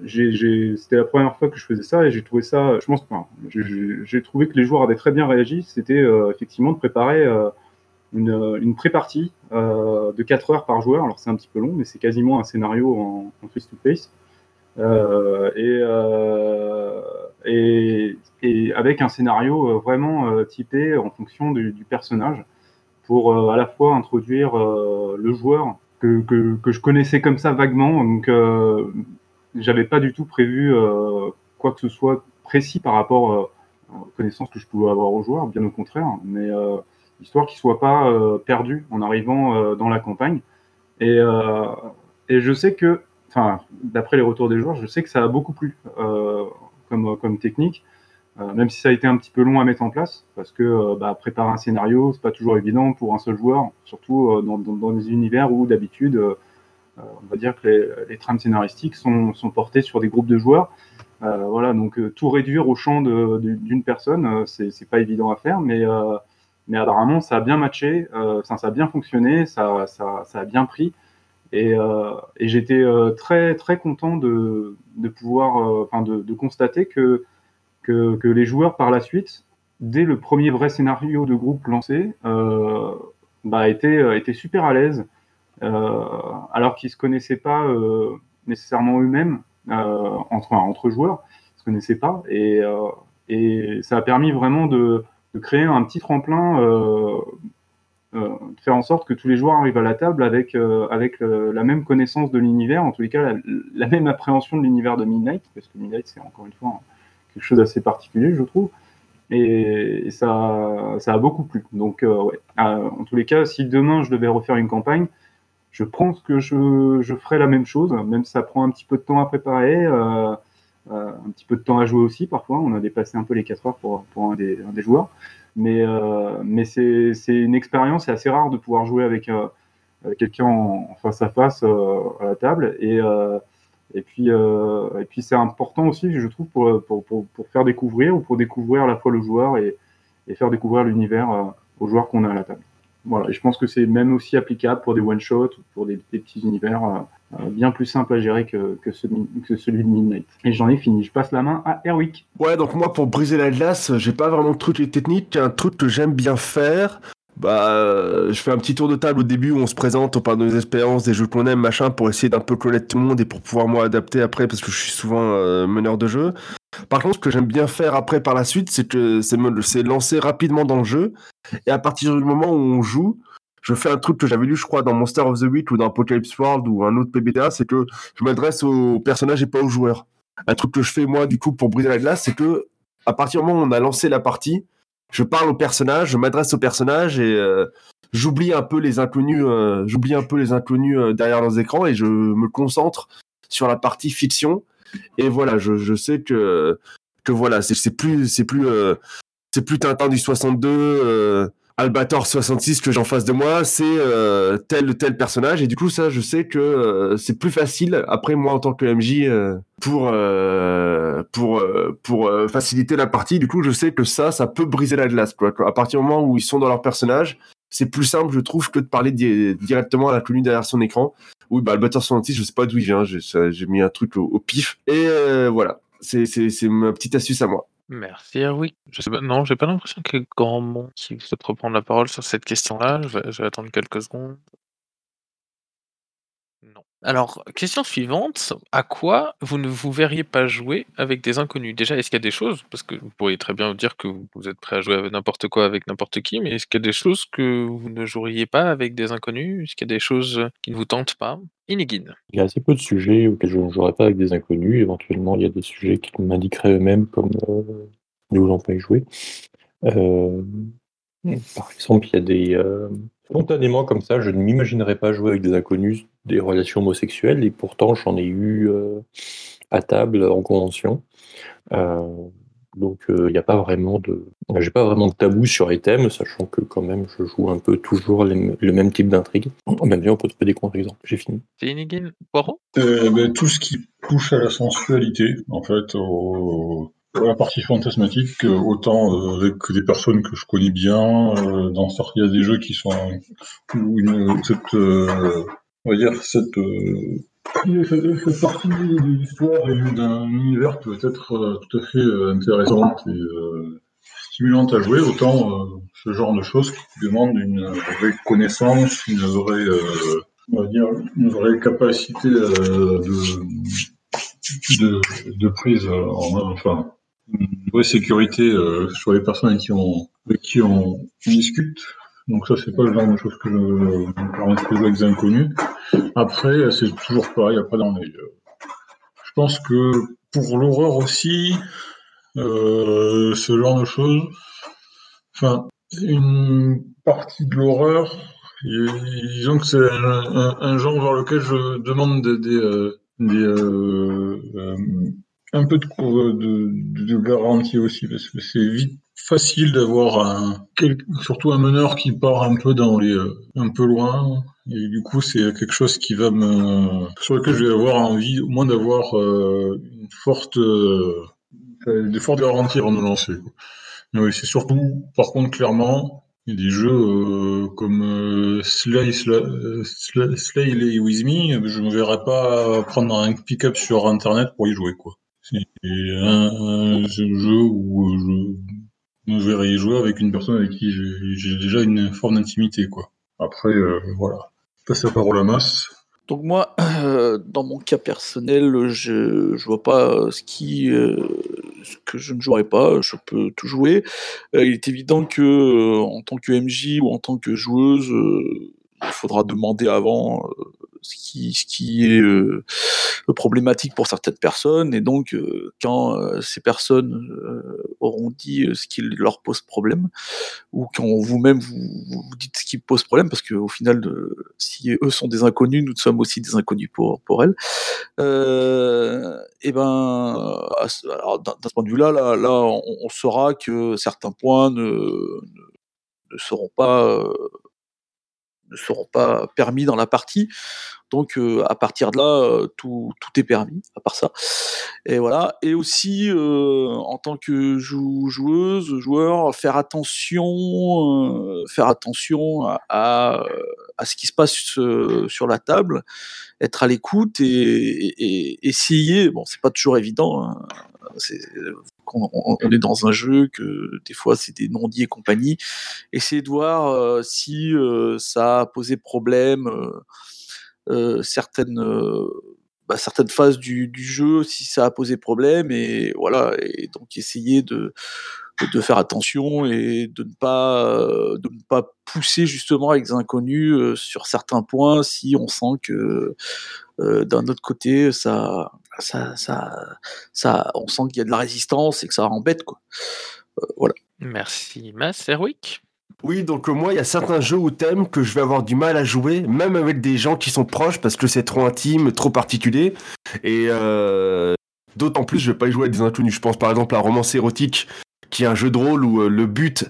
C'était la première fois que je faisais ça et j'ai trouvé ça, je pense, enfin, j'ai- trouvé que les joueurs avaient très bien réagi. C'était euh, effectivement de préparer euh, une, une pré-partie euh, de 4 heures par joueur. Alors c'est un petit peu long, mais c'est quasiment un scénario en, face-to-face. Euh, et, euh, et, et avec un scénario vraiment typé en fonction du, du personnage pour à la fois introduire le joueur que, que, je connaissais comme ça vaguement. Donc euh, j'avais pas du tout prévu euh, quoi que ce soit précis par rapport euh, aux connaissances que je pouvais avoir aux joueurs, bien au contraire. Mais euh, histoire qu'ils soient pas perdus en arrivant dans la campagne. Et, et je sais que, enfin, d'après les retours des joueurs, je sais que ça a beaucoup plu comme, comme technique, même si ça a été un petit peu long à mettre en place, parce que euh, bah, préparer un scénario, c'est pas toujours évident pour un seul joueur, surtout euh, dans, des univers où d'habitude, euh, on va dire que les, les trames scénaristiques sont, sont portées sur des groupes de joueurs. Euh, voilà, donc euh, tout réduire au champ d'une personne, euh, c'est pas évident à faire, mais euh, mais apparemment ça a bien matché, euh, ça, a bien fonctionné, ça, a bien pris. Et, euh, j'étais euh, très très content de, pouvoir, euh, enfin de constater que, que les joueurs par la suite, dès le premier vrai scénario de groupe lancé, euh, bah, étaient euh, super à l'aise, euh, alors qu'ils se connaissaient pas euh, nécessairement eux-mêmes entre entre joueurs, ils se connaissaient pas. Et et ça a permis vraiment de de créer un petit tremplin, de faire en sorte que tous les joueurs arrivent à la table avec, avec la même connaissance de l'univers, en tous les cas la, même appréhension de l'univers de Midnight, parce que Midnight c'est encore une fois quelque chose d'assez particulier, je trouve. Et, ça, ça a beaucoup plu. Donc, euh, ouais. Euh, en tous les cas, si demain je devais refaire une campagne, je pense que je, je ferais la même chose, même si ça prend un petit peu de temps à préparer, euh, un petit peu de temps à jouer aussi parfois. On a dépassé un peu les 4 heures pour, pour un, des, joueurs. Mais, mais c'est une expérience, c'est assez rare de pouvoir jouer avec quelqu'un en, face à face à la table. Et, et puis, euh, et puis c'est important aussi, je trouve, pour, pour, pour, faire découvrir ou pour découvrir à la fois le joueur et, et faire découvrir l'univers euh, aux joueurs qu'on a à la table. Voilà, et je pense que c'est même aussi applicable pour des one-shots ou pour des, petits univers euh, bien plus simples à gérer que, que celui de Midnight. Et j'en ai fini, je passe la main à Erwick. Ouais, donc moi, pour briser la glace, j'ai pas vraiment de trucs techniques. Un truc que j'aime bien faire, bah, euh, je fais un petit tour de table au début où on se présente, on parle de nos expériences, des jeux qu'on aime, machin, pour essayer d'un peu connaître tout le monde et pour pouvoir moi adapter après, parce que je suis souvent euh, meneur de jeu. Par contre, ce que j'aime bien faire après par la suite, c'est que c'est me c'est lancer rapidement dans le jeu. Et à partir du moment où on joue, je fais un truc que j'avais lu, je crois, dans Monster of the Week ou dans Apocalypse World ou un autre PBTA, c'est que je m'adresse aux personnages et pas aux joueurs. Un truc que je fais moi, du coup, pour briser la glace, c'est que à partir du moment où on a lancé la partie, je parle au personnage, je m'adresse au personnage et euh, j'oublie un peu les inconnus, euh, j'oublie un peu les inconnus euh, derrière leurs écrans et je me concentre sur la partie fiction. Et voilà, je, je sais que que voilà, c'est plus c'est plus euh, c'est plus Tintin du 62, euh, Albator 66 que j'ai en face de moi, c'est euh, tel tel personnage et du coup ça je sais que euh, c'est plus facile après moi en tant que MJ euh, pour euh, pour euh, pour euh, faciliter la partie. Du coup je sais que ça ça peut briser la glace quoi. À partir du moment où ils sont dans leur personnage, c'est plus simple je trouve que de parler di- directement à l'inconnu derrière son écran. Oui bah Albator 66 je sais pas d'où il vient, j'ai mis un truc au, au pif et voilà. C'est ma petite astuce à moi. Merci Erwick. Je sais pas, non, j'ai pas l'impression qu'il y ait grand monde souhaite reprendre la parole sur cette question-là. Je vais attendre quelques secondes. Alors, question suivante. À quoi vous ne vous verriez pas jouer avec des inconnus? Déjà, est-ce qu'il y a des choses, parce que vous pourriez très bien dire que vous vous êtes prêt à jouer avec n'importe quoi avec n'importe qui, mais est-ce qu'il y a des choses que vous ne joueriez pas avec des inconnus? Est-ce qu'il y a des choses qui ne vous tentent pas? Inigine. Il y a assez peu de sujets auxquels je ne jouerais pas avec des inconnus. Éventuellement, il y a des sujets qui m'indiqueraient eux-mêmes comme nous voulons pas y jouer. Euh, par exemple, il y a des. euh, spontanément, comme ça, je ne m'imaginerais pas jouer avec des inconnus des relations homosexuelles, et pourtant, j'en ai eu euh, à table en convention. Euh, Donc il n'y a pas vraiment de, j'ai pas vraiment de tabou sur les thèmes, sachant que quand même je joue un peu toujours les- le même type d'intrigue. Même bien, on peut trouver des contre-exemples. J'ai fini. Finnegan, Poirot? Euh, ben, tout ce qui touche à la sensualité, en fait, au- la partie fantasmatique, autant euh, avec des personnes que je connais bien, euh, dans a des jeux qui sont une, cette, euh, on va dire cette, cette, partie de l'histoire et d'un univers peut être tout à fait intéressante et stimulante à jouer, autant ce genre de choses qui demandent une vraie connaissance, une vraie on va dire, une vraie capacité de, de, de prise en main, enfin, une vraie sécurité euh, sur les personnes avec qui on, discute. Donc ça, c'est pas le genre de choses que je jouer avec des inconnus. Après, c'est toujours pareil, après dans les... euh, Je pense que pour l'horreur aussi, euh, ce genre de choses, enfin, une partie de l'horreur, disons que c'est un, genre vers lequel je demande des, un peu de, co- de, de garantie aussi, parce que c'est vite facile d'avoir un, surtout un meneur qui part un peu dans les, euh, un peu loin, et du coup c'est quelque chose qui va me, sur lequel je vais avoir envie au moins d'avoir euh, une forte, euh, des fortes garanties avant de lancer. Mais oui, c'est surtout, par contre, clairement, il y a des jeux euh, comme euh, Slay, Slay, euh, Slay, Slay Lay With Me, je ne me verrais pas prendre un pick-up sur Internet pour y jouer. quoi. C'est un, jeu où je me verrais y jouer avec une personne avec qui j'ai déjà une forme d'intimité. Après, euh, voilà. Je passe la parole à Mas. Donc moi, dans mon cas personnel, je je vois pas euh, ce qui euh, que je ne jouerai pas. Je peux tout jouer. Il est évident que en tant que MJ ou en tant que joueuse, il faudra demander avant euh, ce qui ce qui est euh, problématique pour certaines personnes. Et donc, euh, quand euh, ces personnes euh, auront dit euh, ce qui leur pose problème, ou quand vous-même vous, vous dites ce qui pose problème, parce qu'au final, si eux sont des inconnus, nous sommes aussi des inconnus pour, pour elles. Et ben, ce, alors, d'un point de vue-là, là, là, on, saura que certains points ne, ne, ne seront pas ne seront pas permis dans la partie. Donc euh, à partir de là, euh, tout, tout est permis, à part ça. Et voilà. Et aussi, euh, en tant que jou- joueuse, joueur, faire attention, euh, faire attention à, à, euh, à ce qui se passe sur la table, être à l'écoute et, et- et essayer. Bon, c'est pas toujours évident. hein, qu'on- on, est dans un jeu que des fois c'est des non-dits et compagnie. Essayer de voir si euh, ça a posé problème. euh, euh, certaines, bah, certaines phases du, jeu, si ça a posé problème, et voilà, et donc essayer de, de faire attention et de ne pas, de ne pas pousser justement avec des inconnus sur certains points si on sent que d'un autre côté, ça, ça, ça, ça, on sent qu'il y a de la résistance et que ça embête, quoi. Euh, voilà. Merci. Mas, Erwick Oui, donc euh, moi, il y a certains jeux ou thèmes que je vais avoir du mal à jouer, même avec des gens qui sont proches, parce que c'est trop intime, trop particulier. Et euh, d'autant plus, je vais pas y jouer avec des inconnus. Je pense par exemple à un romance érotique, qui est un jeu de rôle où euh, le but,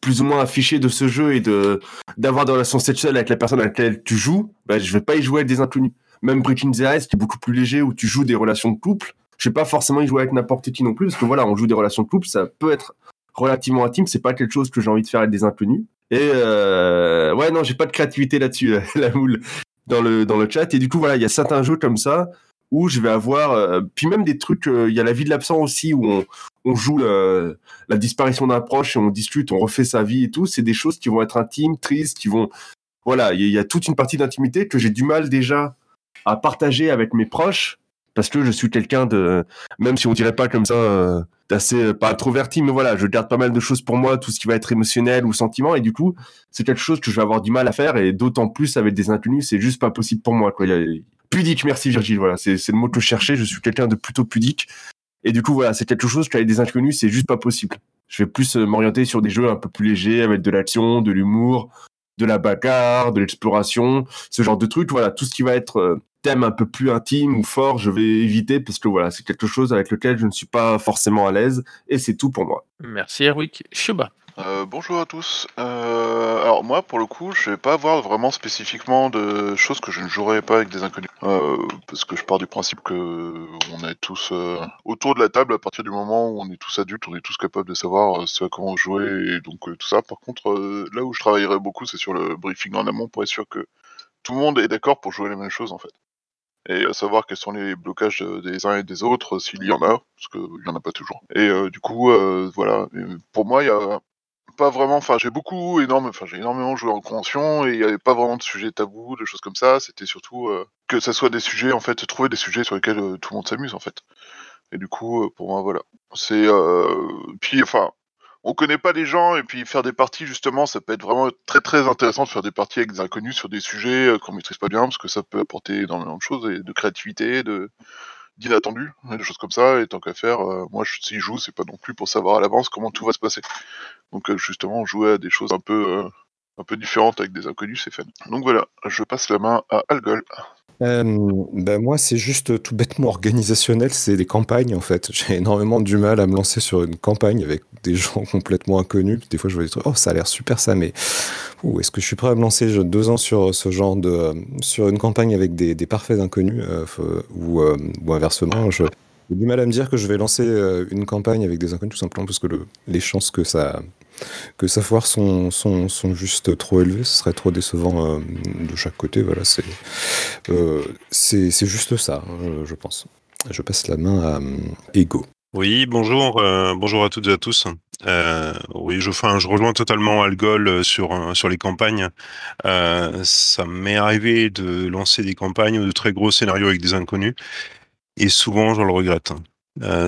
plus ou moins affiché de ce jeu, est de d'avoir des relations sexuelles avec la personne avec laquelle tu joues. Bah, je vais pas y jouer avec des inconnus. Même Breaking the Ice, qui est beaucoup plus léger, où tu joues des relations de couple. Je vais pas forcément y jouer avec n'importe qui non plus, parce que voilà, on joue des relations de couple, ça peut être relativement intime, c'est pas quelque chose que j'ai envie de faire avec des inconnus. Et euh, ouais, non, j'ai pas de créativité là-dessus, euh, la moule, dans le, dans le chat. Et du coup, voilà, il y a certains jeux comme ça où je vais avoir. euh, puis même des trucs, il y a la vie de l'absent aussi, où on, on joue la, disparition d'un proche et on discute, on refait sa vie et tout. C'est des choses qui vont être intimes, tristes, qui vont. Voilà, il y a toute une partie d'intimité que j'ai du mal déjà à partager avec mes proches parce que je suis quelqu'un de. Même si on dirait pas comme ça. euh, d'assez euh, pas introverti, mais voilà, je garde pas mal de choses pour moi, tout ce qui va être émotionnel ou sentiment, et du coup, c'est quelque chose que je vais avoir du mal à faire, et d'autant plus avec des inconnus, c'est juste pas possible pour moi. Quoi. Pudique, merci Virgile, voilà, c'est c'est le mot que je cherchais, je suis quelqu'un de plutôt pudique, et du coup, voilà, c'est quelque chose qu'avec des inconnus, c'est juste pas possible. Je vais plus euh, m'orienter sur des jeux un peu plus légers, avec de l'action, de l'humour, de la bagarre, de l'exploration, ce genre de trucs, voilà, tout ce qui va être euh, thèmes un peu plus intimes ou forts, je vais éviter parce que voilà, c'est quelque chose avec lequel je ne suis pas forcément à l'aise et c'est tout pour moi. Merci Erwick. Shuba. Euh, bonjour à tous. Euh, alors moi, pour le coup, je vais pas avoir vraiment spécifiquement de choses que je ne jouerai pas avec des inconnus, euh, parce que je pars du principe que on est tous autour de la table à partir du moment où on est tous adultes, on est tous capables de savoir ce à quoi on jouer et donc tout ça. Par contre, là où je travaillerai beaucoup, c'est sur le briefing en amont pour être sûr que tout le monde est d'accord pour jouer les mêmes choses en fait. Et savoir quels sont les blocages des uns et des autres, s'il y en a, parce qu'il y en a pas toujours. Et du coup, voilà. Pour moi, il y a pas vraiment, enfin j'ai beaucoup, énorme, enfin j'ai énormément joué en convention et il n'y avait pas vraiment de sujets tabous, de choses comme ça. C'était surtout euh, que ça soit des sujets, en fait, trouver des sujets sur lesquels euh, tout le monde s'amuse en fait. Et du coup, euh, pour moi, voilà. C'est puis, enfin, on connaît pas les gens et puis faire des parties justement, ça peut être vraiment très très intéressant de faire des parties avec des inconnus sur des sujets qu'on maîtrise pas bien parce que ça peut apporter énormément de choses et de créativité, de d'inattendu, des choses comme ça. Et tant qu'à faire, euh, moi, je, si joue, c'est pas non plus pour savoir à l'avance comment tout va se passer. Donc euh, justement, jouer à des choses un peu euh, un peu différentes avec des inconnus, c'est fun. Donc voilà, je passe la main à Algol. Euh, ben moi, c'est juste tout bêtement organisationnel, c'est des campagnes en fait. J'ai énormément du mal à me lancer sur une campagne avec des gens complètement inconnus. Des fois, je vois des trucs, oh, ça a l'air super ça, mais est-ce que je suis prêt à me lancer deux ans sur ce genre de. euh, sur une campagne avec des, des parfaits inconnus euh, ou, euh, ou inversement je, J'ai du mal à me dire que je vais lancer euh, une campagne avec des inconnus tout simplement parce que le- les chances que ça que ça foire sont, sont, sont juste trop élevées, ce serait trop décevant euh, de chaque côté. Voilà, c'est euh, juste ça, hein, je pense. Je passe la main à euh, Ego. Oui, bonjour, bonjour à toutes et à tous. Oui, je, enfin, je rejoins totalement Algol sur, sur les campagnes. Ça m'est arrivé de lancer des campagnes ou de très gros scénarios avec des inconnus, et souvent je le regrette.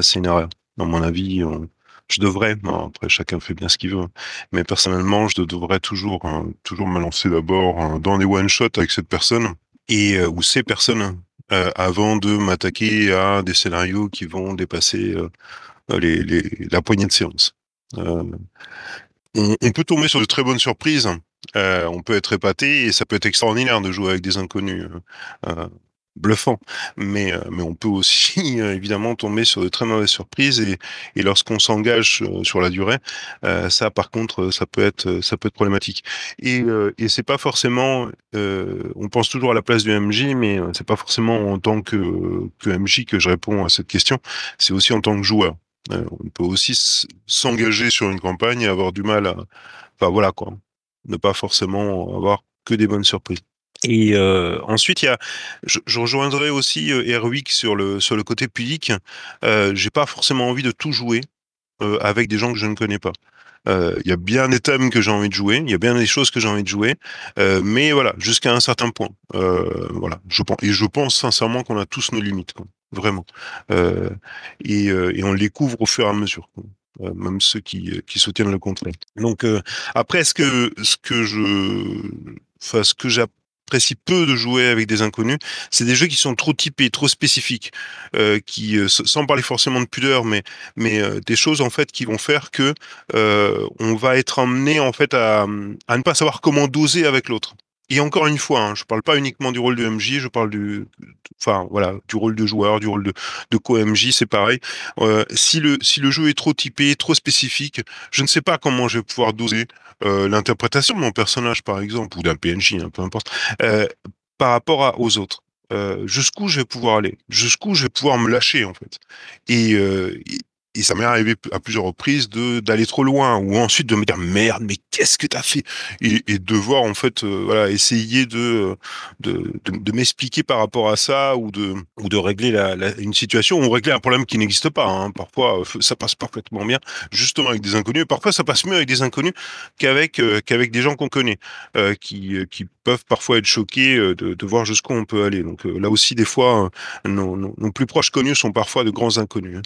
C'est une erreur. Dans mon avis, on- je devrais, bon, après chacun fait bien ce qu'il veut, mais personnellement, je devrais toujours, hein, toujours me lancer d'abord hein, dans des one-shots avec cette personne, et euh, ou ces personnes euh, avant de m'attaquer à des scénarios qui vont dépasser euh, les, les- la poignée de séance. On, peut tomber sur de très bonnes surprises. On peut être épaté et ça peut être extraordinaire de jouer avec des inconnus bluffants. Mais, euh, mais on peut aussi euh, évidemment tomber sur de très mauvaises surprises et, et lorsqu'on s'engage euh, sur la durée, euh, ça par contre, euh, ça peut être, euh, ça peut être problématique. Et, et c'est pas forcément, on pense toujours à la place du MJ, mais c'est pas forcément en tant que, que MJ que je réponds à cette question. C'est aussi en tant que joueur. On peut aussi s'engager sur une campagne et avoir du mal à, enfin voilà quoi, ne pas forcément avoir que des bonnes surprises. Et euh, ensuite, il y a, je, rejoindrai aussi euh, Erwick sur le sur le côté pudique. Euh, J'ai pas forcément envie de tout jouer euh, avec des gens que je ne connais pas. Il y a bien des thèmes que j'ai envie de jouer, il y a bien des choses que j'ai envie de jouer, mais voilà, jusqu'à un certain point. Voilà, je pense et je pense sincèrement qu'on a tous nos limites, vraiment. Et, et on les couvre au fur et à mesure. même ceux qui, qui soutiennent le contraire. Donc après, ce que ce que je, ce que j'apprécie peu de jouer avec des inconnus, c'est des jeux qui sont trop typés, trop spécifiques, euh, qui, euh, sans parler forcément de pudeur, mais mais euh, des choses en fait qui vont faire que on va être amené en fait à, à ne pas savoir comment doser avec l'autre. Et encore une fois, hein, je parle pas uniquement du rôle de MJ, je parle du, enfin voilà, du rôle de joueur, du rôle de, de co-MJ, c'est pareil. Euh, si le si le jeu est trop typé, trop spécifique, je ne sais pas comment je vais pouvoir doser euh, l'interprétation de mon personnage, par exemple, ou d'un PNJ, hein, peu importe, euh, par rapport aux autres. Jusqu'où je vais pouvoir aller, jusqu'où je vais pouvoir me lâcher en fait? Et, et, ça m'est arrivé à plusieurs reprises de d'aller trop loin ou ensuite de me dire merde mais qu'est-ce que t'as fait? Et, et de devoir en fait euh, voilà essayer de de, de, de m'expliquer par rapport à ça ou de ou de régler la, la- une situation ou régler un problème qui n'existe pas hein. parfois euh, ça passe parfaitement bien justement avec des inconnus parfois ça passe mieux avec des inconnus qu'avec euh, qu'avec des gens qu'on connaît euh, qui euh, qui peuvent parfois être choqués de, de voir jusqu'où on peut aller donc là aussi des fois nos, nos, plus proches connus sont parfois de grands inconnus hein.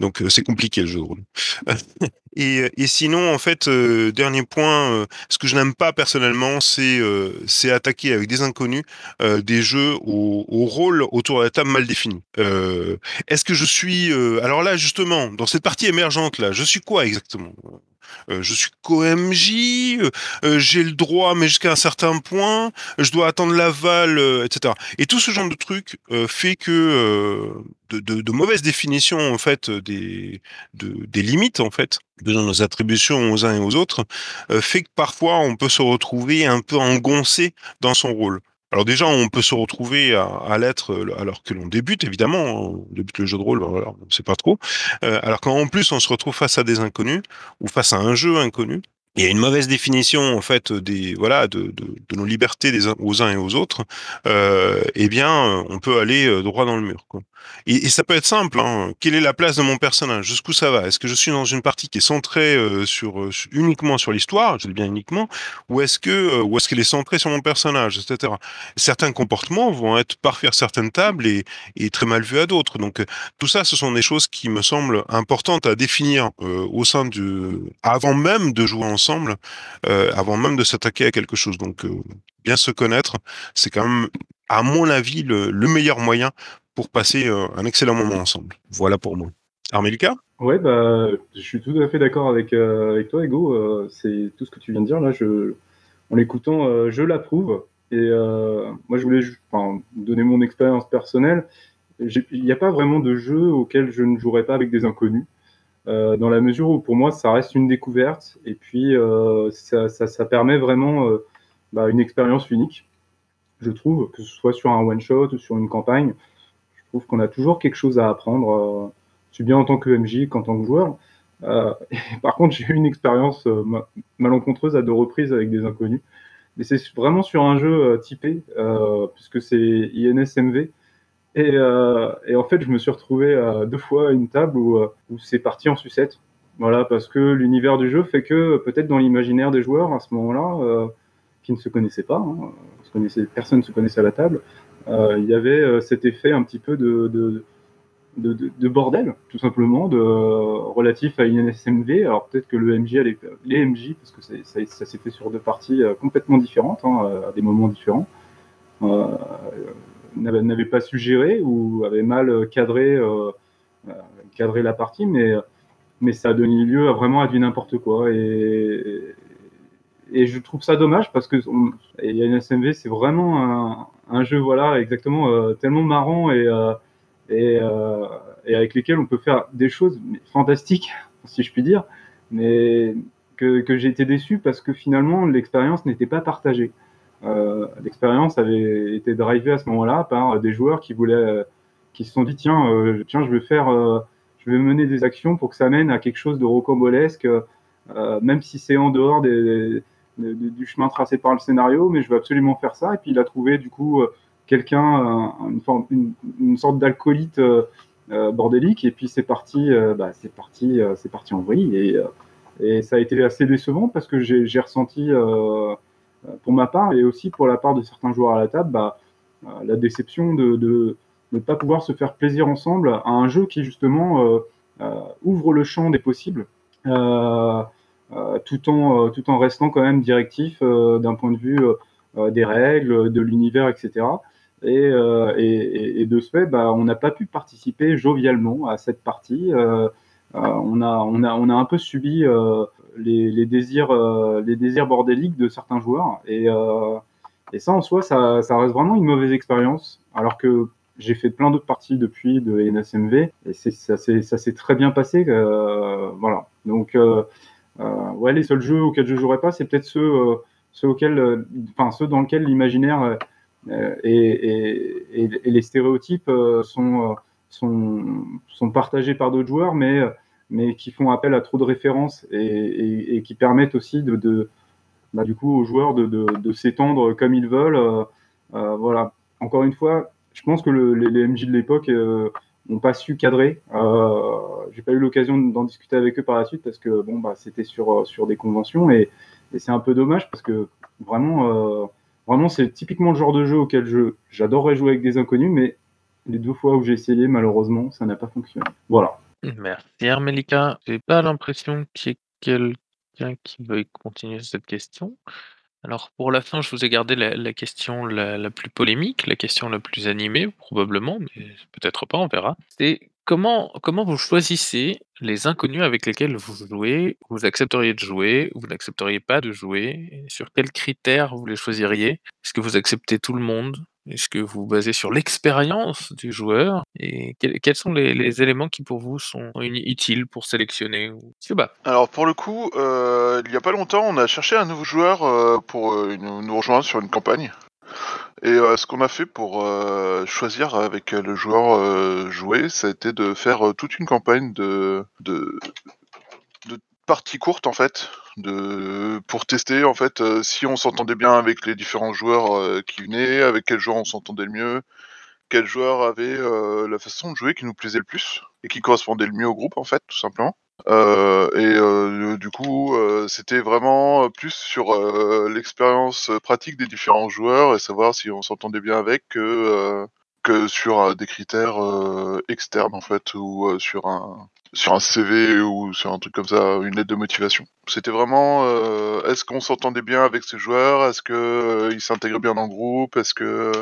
donc c'est compliqué le jeu de rôle Et, et sinon, en fait, euh, dernier point, euh, ce que je n'aime pas personnellement, c'est euh, attaquer avec des inconnus euh, des jeux au, au rôle autour de la table mal défini. Euh, Est-ce que je suis... euh, alors là, justement, dans cette partie émergente, là, je suis quoi exactement? Euh, je suis co-MJ, euh, euh, j'ai le droit, mais jusqu'à un certain point, je dois attendre l'aval, euh, etc. Et tout ce genre de truc euh, fait que euh, de, de, de mauvaises définitions en fait des, de, des limites en fait de nos attributions aux uns et aux autres euh, fait que parfois on peut se retrouver un peu engoncé dans son rôle. Alors déjà, on peut se retrouver à, l'être euh, alors que l'on débute, évidemment, on débute le jeu de rôle, voilà, on ne sait pas trop. Euh, alors qu'en plus, on se retrouve face à des inconnus ou face à un jeu inconnu. Il y a une mauvaise définition en fait des voilà de, de, nos libertés des aux uns et aux autres. Euh, eh bien, on peut aller euh, droit dans le mur. Et, ça peut être simple. Hein. Quelle est la place de mon personnage? Jusqu'où ça va? Est-ce que je suis dans une partie qui est centrée euh, euh, sur- uniquement sur l'histoire? Je dis bien uniquement, ou est-ce que ou est-ce qu'elle est centrée sur mon personnage, etc. Certains comportements vont être parfaits à certaines tables et, et très mal vus à d'autres. Donc tout ça, ce sont des choses qui me semblent importantes à définir au sein du avant même de jouer euh, avant même de s'attaquer à quelque chose. Donc euh, bien se connaître, c'est quand même à mon avis le, le meilleur moyen pour passer euh, un excellent moment ensemble. Voilà pour moi. Armelika Ouais, bah, je suis tout à fait d'accord avec, toi, Ego. C'est tout ce que tu viens de dire là. Je, en l'écoutant, je l'approuve. Et moi, je voulais donner mon expérience personnelle. Il n'y a pas vraiment de jeu auquel je ne jouerais pas avec des inconnus. Euh, dans la mesure où pour moi, ça reste une découverte. Et puis, euh, ça, permet vraiment euh, bah, une expérience unique, je trouve, que ce soit sur un one-shot ou sur une campagne. Je trouve qu'on a toujours quelque chose à apprendre. aussi bien en tant que MJ qu'en tant que joueur. Par contre, j'ai eu une expérience ma- malencontreuse à deux reprises avec des inconnus. Mais c'est vraiment sur un jeu typé, puisque c'est INSMV. Et, euh, et en fait, je me suis retrouvé euh, deux fois à une table où, euh, où c'est parti en sucette. Voilà, parce que l'univers du jeu fait que peut-être dans l'imaginaire des joueurs à ce moment-là, qui ne se connaissaient pas, hein, personne ne se connaissait à la table, il y avait cet effet un petit peu de, de, de, de- de bordel, tout simplement, relatif à une NSMV. Alors peut-être que le MJ, les MJ, parce que ça, ça s'est fait sur deux parties complètement différentes, hein, à des moments différents, n'avaient pas su gérer ou avaient mal cadré, euh, euh, cadré la partie, mais, mais ça a donné lieu à vraiment à du n'importe quoi. Et, et je trouve ça dommage parce que on, et il y a une SMV, c'est vraiment un, jeu voilà exactement euh, tellement marrant et euh, et, euh, et avec lesquels on peut faire des choses fantastiques, si je puis dire, mais que, que j'ai été déçu parce que finalement l'expérience n'était pas partagée. Euh, l'expérience avait été drivée à ce moment-là par des joueurs qui voulaient, qui se sont dit tiens, euh, tiens, je vais faire, euh, je vais mener des actions pour que ça mène à quelque chose de rocambolesque, même si c'est en dehors du chemin tracé par le scénario, mais je vais absolument faire ça. Et puis il a trouvé du coup quelqu'un, une, sorte d'alcoolite euh, bordélique, et puis c'est parti, bah, c'est parti, c'est parti en vrille. Et, ça a été assez décevant parce que j'ai ressenti, pour ma part, et aussi pour la part de certains joueurs à la table, bah, euh, la déception de ne pas pouvoir se faire plaisir ensemble à un jeu qui justement euh, euh, ouvre le champ des possibles. Euh, euh, tout en euh, tout en restant quand même directif euh, d'un point de vue euh, euh, des règles, de l'univers, etc. Et, euh, de ce fait, bah, on n'a pas pu participer jovialement à cette partie. Euh, euh, on a on a on a un peu subi euh, les, désirs euh, les désirs bordéliques de certains joueurs. Et euh, ça en soi ça, reste vraiment une mauvaise expérience. Alors que j'ai fait plein d'autres parties depuis de NSMV et ça s'est très bien passé euh, voilà. Donc ouais, les seuls jeux auxquels je jouerais pas, c'est peut-être ceux, ceux auxquels, enfin ceux dans lesquels l'imaginaire et, les stéréotypes sont, sont, sont partagés par d'autres joueurs, mais, mais qui font appel à trop de références et, qui permettent aussi bah, du coup aux joueurs de, s'étendre comme ils veulent. euh, euh, voilà. Encore une fois, je pense que le, les, MJ de l'époque euh, n'ont pas su cadrer. Euh, j'ai pas eu l'occasion d'en discuter avec eux par la suite parce que bon bah c'était sur des conventions et, et c'est un peu dommage parce que vraiment euh, vraiment c'est typiquement le genre de jeu auquel je j'adorerais jouer avec des inconnus mais les deux fois où j'ai essayé malheureusement ça n'a pas fonctionné. Voilà. Merci Hermelika. J'ai pas l'impression qu'il y ait quelqu'un qui veuille continuer cette question. Alors pour la fin, je vous ai gardé la, question la, la plus polémique, la question la plus animée, probablement, mais peut-être pas, on verra. C'est comment, comment vous choisissez les inconnus avec lesquels vous jouez, vous accepteriez de jouer, vous n'accepteriez pas de jouer, et sur quels critères vous les choisiriez? Est-ce que vous acceptez tout le monde? Est-ce que vous vous basez sur l'expérience du joueur Et quels, sont les, éléments qui pour vous sont utiles pour sélectionner pas. Alors pour le coup, euh, il y a pas longtemps, on a cherché un nouveau joueur euh, pour euh, nous, rejoindre sur une campagne. Et ce qu'on a fait pour choisir avec le joueur joué, ça a été de faire toute une campagne de, de parties courtes en fait, de pour tester en fait euh, si on s'entendait bien avec les différents joueurs euh, qui venaient, avec quel joueur on s'entendait le mieux, quel joueur avait euh, la façon de jouer qui nous plaisait le plus et qui correspondait le mieux au groupe en fait, tout simplement. Et du coup, c'était vraiment plus sur l'expérience pratique des différents joueurs et savoir si on s'entendait bien avec que, que sur des critères externes en fait ou sur un sur un CV ou sur un truc comme ça, une lettre de motivation. C'était vraiment euh, est-ce qu'on s'entendait bien avec ces joueurs, est-ce que euh, s'intégraient bien dans le groupe, est-ce que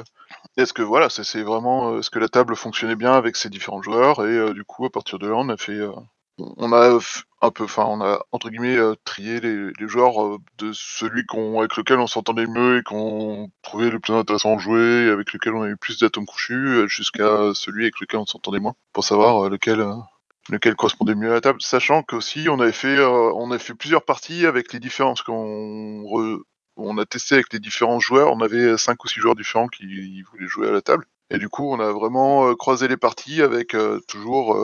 est-ce que voilà, c'est vraiment euh, est-ce que la table fonctionnait bien avec ces différents joueurs? Et euh, du coup à partir de là on a fait euh, on a un peu, enfin, on a entre guillemets euh, trié les, joueurs euh, de celui avec lequel on s'entendait mieux et qu'on trouvait le plus intéressant à jouer, avec lequel on avait plus d'atomes crochus, euh, jusqu'à celui avec lequel on s'entendait moins, pour savoir euh, lequel, euh, lequel correspondait mieux à la table. Sachant qu'aussi on avait fait, euh, on a fait plusieurs parties avec les différents, parce qu'on on a testé avec les différents joueurs, on avait cinq ou six joueurs différents qui voulaient jouer à la table. Et du coup, on a vraiment euh, croisé les parties avec euh, toujours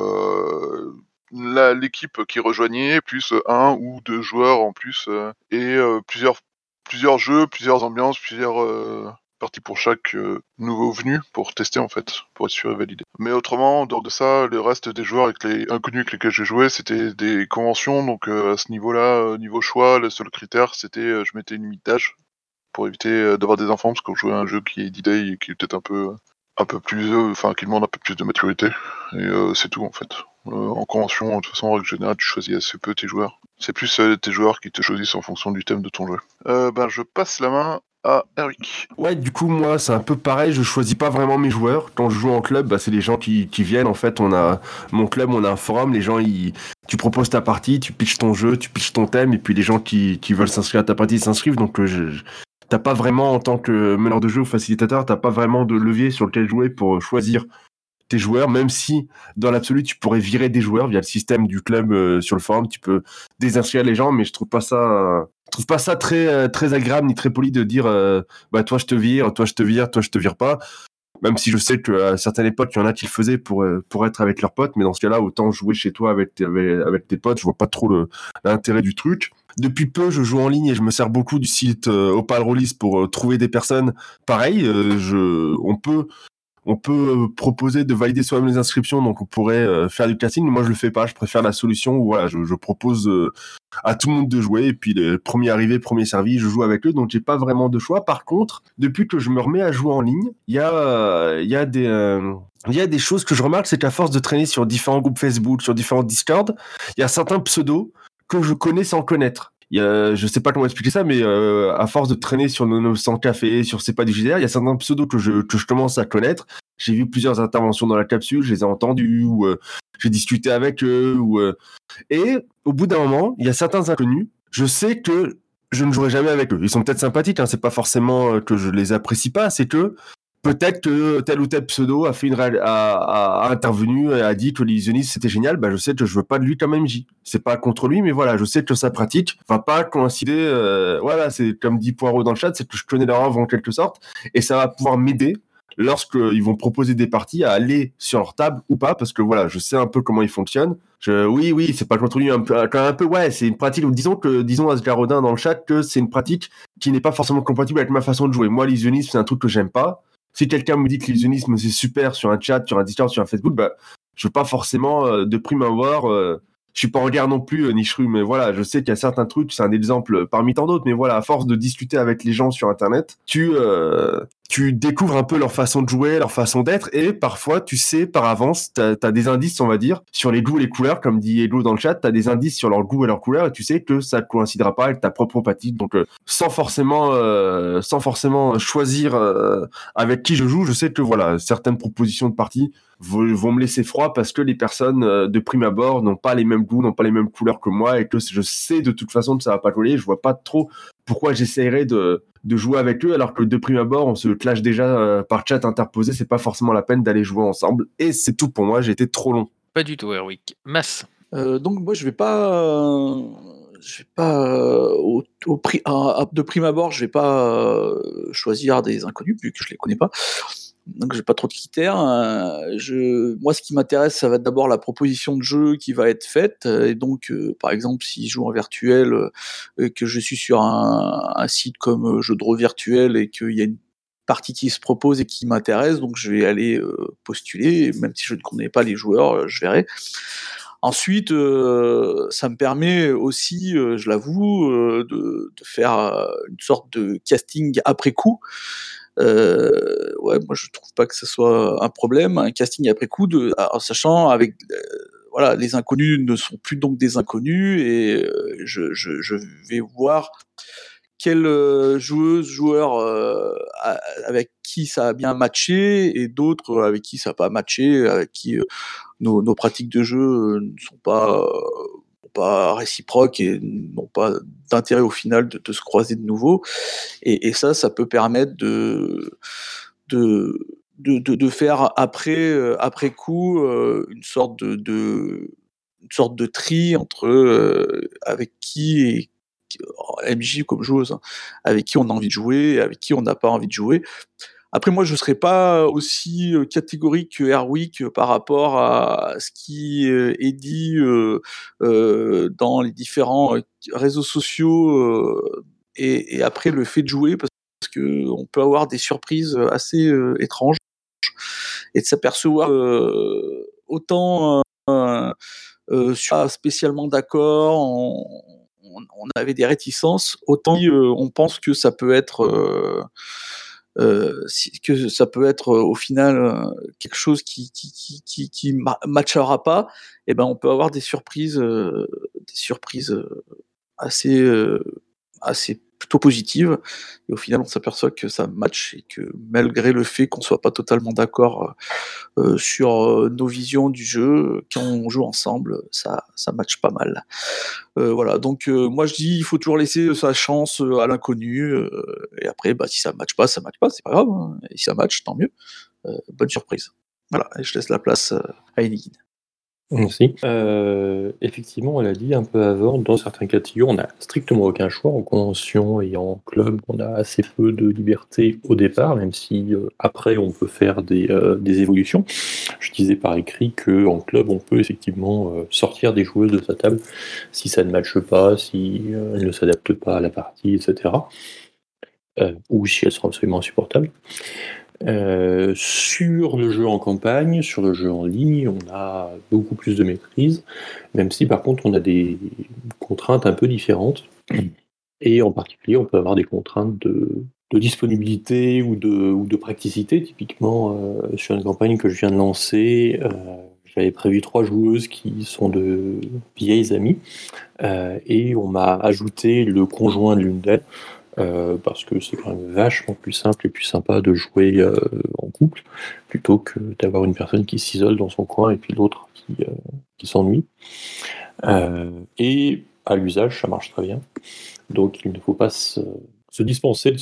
l'équipe qui rejoignait, plus un ou deux joueurs en plus, et plusieurs, plusieurs jeux, plusieurs ambiances, plusieurs parties pour chaque euh, nouveau venu pour tester en fait, pour être sûr et valider. Mais autrement, en dehors de ça, le reste des joueurs avec les inconnus avec lesquels j'ai joué, c'était des conventions, donc euh, à ce niveau-là, euh, niveau choix, le seul critère, c'était je mettais une limite d'âge pour éviter d'avoir des enfants, parce qu'on jouait à un jeu qui est D-Day et qui est peut-être un peu, un peu plus, enfin qui demande un peu plus de maturité, et c'est tout en fait. En convention, de toute façon, en règle générale, tu choisis assez peu tes joueurs. C'est plus tes joueurs qui te choisissent en fonction du thème de ton jeu. Ben, je passe la main à Eric. Ouais, du coup, moi, c'est un peu pareil. Je choisis pas vraiment mes joueurs. Quand je joue en club, bah, c'est les gens qui, viennent. En fait, on a mon club, on a un forum. Les gens, tu proposes ta partie, tu pitches ton jeu, tu pitches ton thème, et puis les gens qui, veulent s'inscrire à ta partie s'inscrivent. Donc, euh, je, t'as pas vraiment, en tant que meneur de jeu ou facilitateur, t'as pas vraiment de levier sur lequel jouer pour choisir tes joueurs, même si dans l'absolu tu pourrais virer des joueurs via le système du club euh, sur le forum, tu peux désinscrire les gens, mais je trouve pas ça, trouve pas ça très euh, très agréable ni très poli de dire euh, bah toi je te vire, toi je te vire, toi je te vire pas. Même si je sais qu'à certaines époques, il y en a qui le faisaient pour, euh, pour être avec leurs potes, mais dans ce cas-là, autant jouer chez toi avec, tes- avec, tes potes, je vois pas trop l'intérêt du truc. Depuis peu, je joue en ligne et je me sers beaucoup du site Opal Rollis pour trouver des personnes. Pareil, je, on peut on peut euh, proposer de valider soi-même les inscriptions, donc on pourrait euh, faire du casting. Moi, je le fais pas. Je préfère la solution où voilà, je, propose euh, à tout le monde de jouer et puis le premier arrivé, premier servi, je joue avec eux. Donc j'ai pas vraiment de choix. Par contre, depuis que je me remets à jouer en ligne, il y a il y a des il y a des choses que je remarque, c'est qu'à force de traîner sur différents groupes Facebook, sur différents Discord, il y a certains pseudos que je connais sans connaître. Il y je sais pas comment expliquer ça, mais euh, à force de traîner sur nos 900 cafés, sur C'est pas du JDR, il y a certains pseudos que je, commence à connaître. J'ai vu plusieurs interventions dans la capsule, je les ai entendues, ou euh, j'ai discuté avec eux, euh, et au bout d'un moment, il y a certains inconnus. Je sais que je ne jouerai jamais avec eux. Ils sont peut-être sympathiques, hein, c'est pas forcément que je les apprécie pas, c'est que peut-être que tel ou tel pseudo a fait une a, intervenu et a dit que l'illusionniste c'était génial. Bah je sais que je veux pas de lui comme MJ. C'est pas contre lui, mais voilà, je sais que sa pratique va pas coïncider. euh, voilà, c'est comme dit Poirot dans le chat, c'est que je connais leur œuvre en quelque sorte et ça va pouvoir m'aider lorsqu'ils vont proposer des parties à aller sur leur table ou pas, parce que voilà, je sais un peu comment ils fonctionnent. Oui, oui, c'est pas contre lui, un peu, un peu, ouais, c'est une pratique, disons que, disons à Rodin dans le chat que c'est une pratique qui n'est pas forcément compatible avec ma façon de jouer. Moi, l'illusionnisme, c'est un truc que j'aime pas. Si quelqu'un me dit que l'illusionnisme, c'est super sur un chat, sur un Discord, sur un Facebook, bah, je veux pas forcément, euh, de prime abord, euh, je suis pas en guerre non plus, euh, Nichru, mais voilà, je sais qu'il y a certains trucs, c'est un exemple parmi tant d'autres, mais voilà, à force de discuter avec les gens sur Internet, tu, euh, tu découvres un peu leur façon de jouer, leur façon d'être, et parfois tu sais par avance, tu as, des indices, on va dire, sur les goûts et les couleurs, comme dit Elo dans le chat, tu as des indices sur leur goût et leur couleur, et tu sais que ça ne coïncidera pas avec ta propre empathie. Donc euh, sans forcément euh, sans forcément choisir euh, avec qui je joue, je sais que voilà, certaines propositions de partie vont, me laisser froid parce que les personnes de prime abord n'ont pas les mêmes goûts, n'ont pas les mêmes couleurs que moi, et que je sais de toute façon que ça va pas coller, je vois pas trop pourquoi j'essayerais de de jouer avec eux, alors que de prime abord, on se clash déjà euh, par chat interposé, c'est pas forcément la peine d'aller jouer ensemble. Et c'est tout pour moi, j'ai été trop long. Pas du tout, Erwick. Mass. Euh, donc moi, je vais pas, je vais pas euh, au, de prime abord, je vais pas choisir des inconnus vu que je les connais pas donc j'ai pas trop de critères. Euh, moi, ce qui m'intéresse, ça va être d'abord la proposition de jeu qui va être faite. Et donc, euh, par exemple, si je joue en virtuel, euh, que je suis sur un, site comme Jeu de rôle virtuel et qu'il y a une partie qui se propose et qui m'intéresse, donc je vais aller postuler, même si je ne connais pas les joueurs, je verrai. Ensuite, ça me permet aussi, je l'avoue, de, faire une sorte de casting après coup. Euh, ouais, moi je trouve pas que ce soit un problème, un casting après coup, en sachant avec euh, voilà, les inconnus ne sont plus donc des inconnus et euh, je, je, je, vais voir quelle joueuse, joueur avec qui ça a bien matché et d'autres avec qui ça n'a pas matché, avec qui nos, nos, pratiques de jeu ne sont pas pas réciproques et n'ont pas d'intérêt au final de, se croiser de nouveau. Et, ça, ça peut permettre de, de, de, faire après, euh, après coup euh, une sorte de, de, une sorte de tri entre euh, avec qui et MJ comme joueuse, hein, avec qui on a envie de jouer et avec qui on n'a pas envie de jouer. Après, moi, je ne serais pas aussi catégorique que Airwick par rapport à ce qui est dit dans les différents réseaux sociaux et, après le fait de jouer, parce qu'on peut avoir des surprises assez étranges et de s'apercevoir autant euh, sur spécialement d'accord, on, on, avait des réticences, autant on pense que ça peut être euh, que ça peut être euh, au final euh, quelque chose qui qui, qui, qui, matchera pas, et eh ben on peut avoir des surprises, des surprises assez assez plutôt positive. Et au final, on s'aperçoit que ça match et que malgré le fait qu'on soit pas totalement d'accord euh, sur euh, nos visions du jeu, quand on joue ensemble, ça, ça match pas mal. Euh, voilà, donc moi je dis, il faut toujours laisser sa chance à l'inconnu. et après, bah, si ça match pas, ça match pas, c'est pas grave. Hein. Et si ça match, tant mieux. bonne surprise. Voilà, et je laisse la place à Enigine. Euh, effectivement, on l'a dit un peu avant, dans certains cas de figure, on n'a strictement aucun choix. En convention et en club, on a assez peu de liberté au départ, même si euh, après on peut faire des, euh, des, évolutions. Je disais par écrit qu'en club, on peut effectivement sortir des joueuses de sa table si ça ne matche pas, si elles ne s'adaptent pas à la partie, etc. ou si elles sont absolument insupportables. Euh, sur le jeu en campagne, sur le jeu en ligne, on a beaucoup plus de maîtrise, même si par contre on a des contraintes un peu différentes. Et en particulier, on peut avoir des contraintes de, disponibilité ou de, ou de praticité. Typiquement, euh, sur une campagne que je viens de lancer, euh, j'avais prévu trois joueuses qui sont de vieilles amies, et on m'a ajouté le conjoint de l'une d'elles. Euh, parce que c'est quand même vachement plus simple et plus sympa de jouer euh, en couple plutôt que d'avoir une personne qui s'isole dans son coin et puis l'autre qui, euh, s'ennuie. et à l'usage, ça marche très bien. Donc il ne faut pas se, dispenser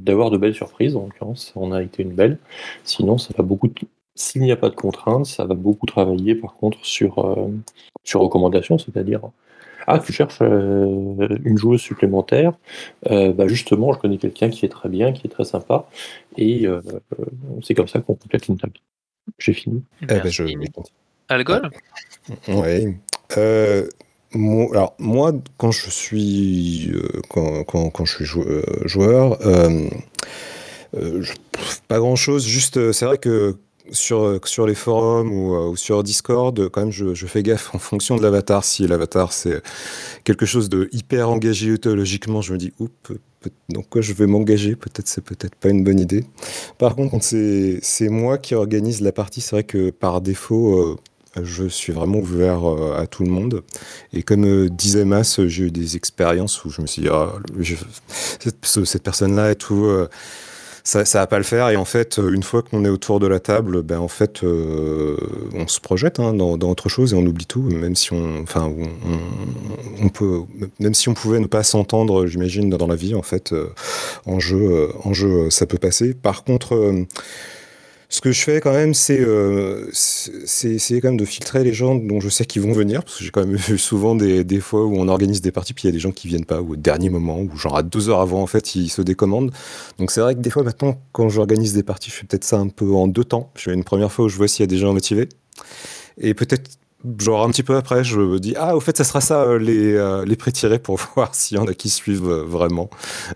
d'avoir de, belles surprises. En l'occurrence, on a été une belle. Sinon, ça va beaucoup. S'il n'y a pas de contraintes, ça va beaucoup travailler par contre sur, sur recommandation, c'est-à-dire ah, tu cherches euh, une joueuse supplémentaire. Euh, bah justement, je connais quelqu'un qui est très bien, qui est très sympa. Et euh, c'est comme ça qu'on complète une table. J'ai fini. Eh ben, je... Algol Oui. alors, moi, quand je suis, quand, quand, quand, je suis joueur, pas grand chose. Juste, c'est vrai que sur, sur les forums ou, ou, sur Discord, quand même, je, fais gaffe en fonction de l'avatar. Si l'avatar c'est quelque chose de hyper engagé théologiquement, je me dis, oups, dans quoi je vais m'engager? Peut-être c'est peut-être pas une bonne idée. Par contre, c'est moi qui organise la partie, c'est vrai que par défaut, euh, je suis vraiment ouvert euh, à tout le monde. Et comme euh, disait Mas, euh, j'ai eu des expériences où je me suis dit, Ah, cette, ce- cette personne-là et tout, euh, ça, ça va pas le faire. Et en fait, euh, une fois qu'on est autour de la table, ben en fait, euh, on se projette hein, dans, dans autre chose et on oublie tout, même si on, enfin, on, peut, même si on pouvait ne pas s'entendre, j'imagine, dans la vie, en fait, euh, en jeu, en jeu, ça peut passer. Par contre, ce que je fais quand même, c'est euh, c'est essayer quand même de filtrer les gens dont je sais qu'ils vont venir, parce que j'ai quand même vu souvent des, des fois où on organise des parties, puis il y a des gens qui viennent pas, ou au dernier moment, ou genre à deux heures avant, en fait, ils se décommandent. Donc c'est vrai que des fois maintenant, quand j'organise des parties, je fais peut-être ça un peu en deux temps. Je fais une première fois où je vois s'il y a des gens motivés, et peut-être genre un petit peu après, je me dis ah au fait ça sera ça euh, les euh, les pré-tirés pour voir s'il y en a qui suivent euh, vraiment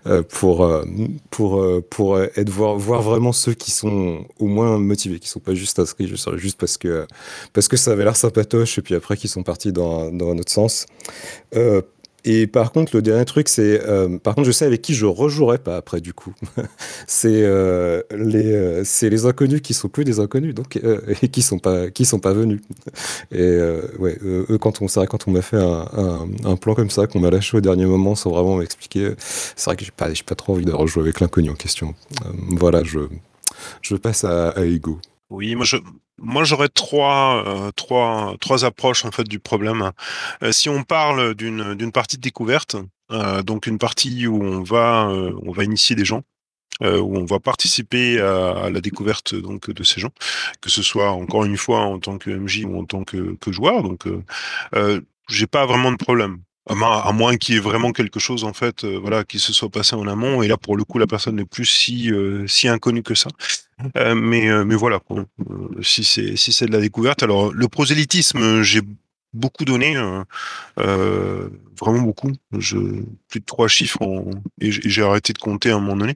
euh, pour euh, pour pour être voir voir vraiment ceux qui sont au moins motivés, qui sont pas juste inscrits juste, juste parce que parce que ça avait l'air sympatoche et puis après qui sont partis dans dans un autre sens. Et par contre, le dernier truc, c'est. euh, par contre, je sais avec qui je rejouerai pas après, du coup. c'est euh, les, euh, les inconnus qui sont plus des inconnus, donc, euh, et qui sont pas, qui sont pas venus. Et ouais, eux, quand on, vrai, quand on m'a fait un, un, plan comme ça, qu'on m'a lâché au dernier moment sans vraiment m'expliquer, c'est vrai que j'ai pas, pas trop envie de rejouer avec l'inconnu en question. Voilà, je, je passe à, à Hugo. Oui, moi moi j'aurais trois, euh, trois, trois approches en fait du problème. Euh, si on parle d'une d'une partie de découverte, euh, donc une partie où on va on va initier des gens, où on va participer à, la découverte donc de ces gens, que ce soit encore une fois en tant que MJ ou en tant que, que joueur. Donc j'ai pas vraiment de problème. À moins, à moins qu'il y ait vraiment quelque chose en fait, euh, voilà, qui se soit passé en amont. Et là, pour le coup, la personne n'est plus si euh, si inconnue que ça. Euh, mais euh, mais voilà, quoi. Euh, si c'est si c'est de la découverte. Alors le prosélytisme, euh, j'ai beaucoup donné, euh, euh, vraiment beaucoup. Je plus de trois chiffres en- et j'ai arrêté de compter à un moment donné.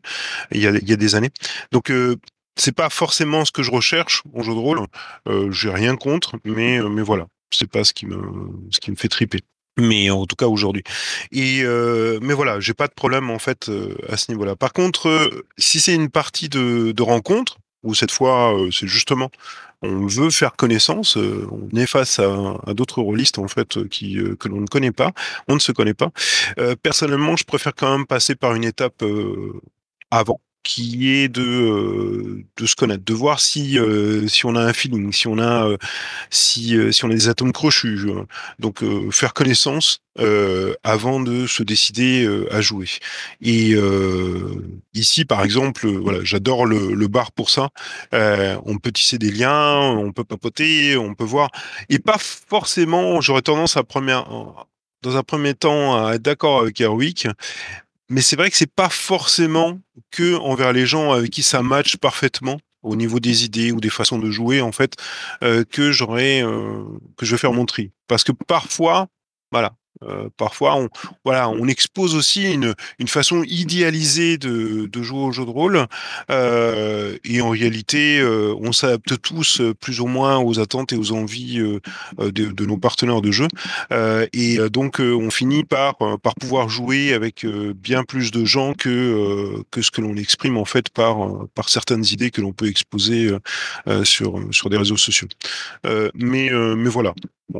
Il y a il y a des années. Donc euh, c'est pas forcément ce que je recherche en jeu de rôle. Euh, j'ai rien contre, mais euh, mais voilà, c'est pas ce qui me ce qui me fait triper. Mais en tout cas aujourd'hui. Et euh, mais voilà, j'ai pas de problème en fait euh, à ce niveau-là. Par contre, euh, si c'est une partie de, de rencontre où cette fois euh, c'est justement on veut faire connaissance, euh, on est face à, à d'autres rôlistes en fait qui que l'on ne connaît pas, on ne se connaît pas. Personnellement, je préfère quand même passer par une étape avant qui est de euh, de se connaître, de voir si euh, si on a un feeling, si on a euh, si euh, si on a des atomes crochus, euh, donc euh, faire connaissance avant de se décider à jouer. Et ici, par exemple, voilà, j'adore le, le bar pour ça. On peut tisser des liens, on peut papoter, on peut voir, et pas forcément. J'aurais tendance à première, dans un premier temps à être d'accord avec Erwick, mais c'est vrai que c'est pas forcément que envers les gens avec qui ça match parfaitement au niveau des idées ou des façons de jouer en fait euh, que j'aurais euh, que je vais faire mon tri. Parce que parfois voilà euh, parfois on voilà on expose aussi une une façon idéalisée de, de jouer au jeu de rôle euh, et en réalité euh, on s'adapte tous plus ou moins aux attentes et aux envies de, de nos partenaires de jeu et donc on finit par par pouvoir jouer avec bien plus de gens que que ce que l'on exprime en fait par par certaines idées que l'on peut exposer sur sur des réseaux sociaux. Mais mais voilà.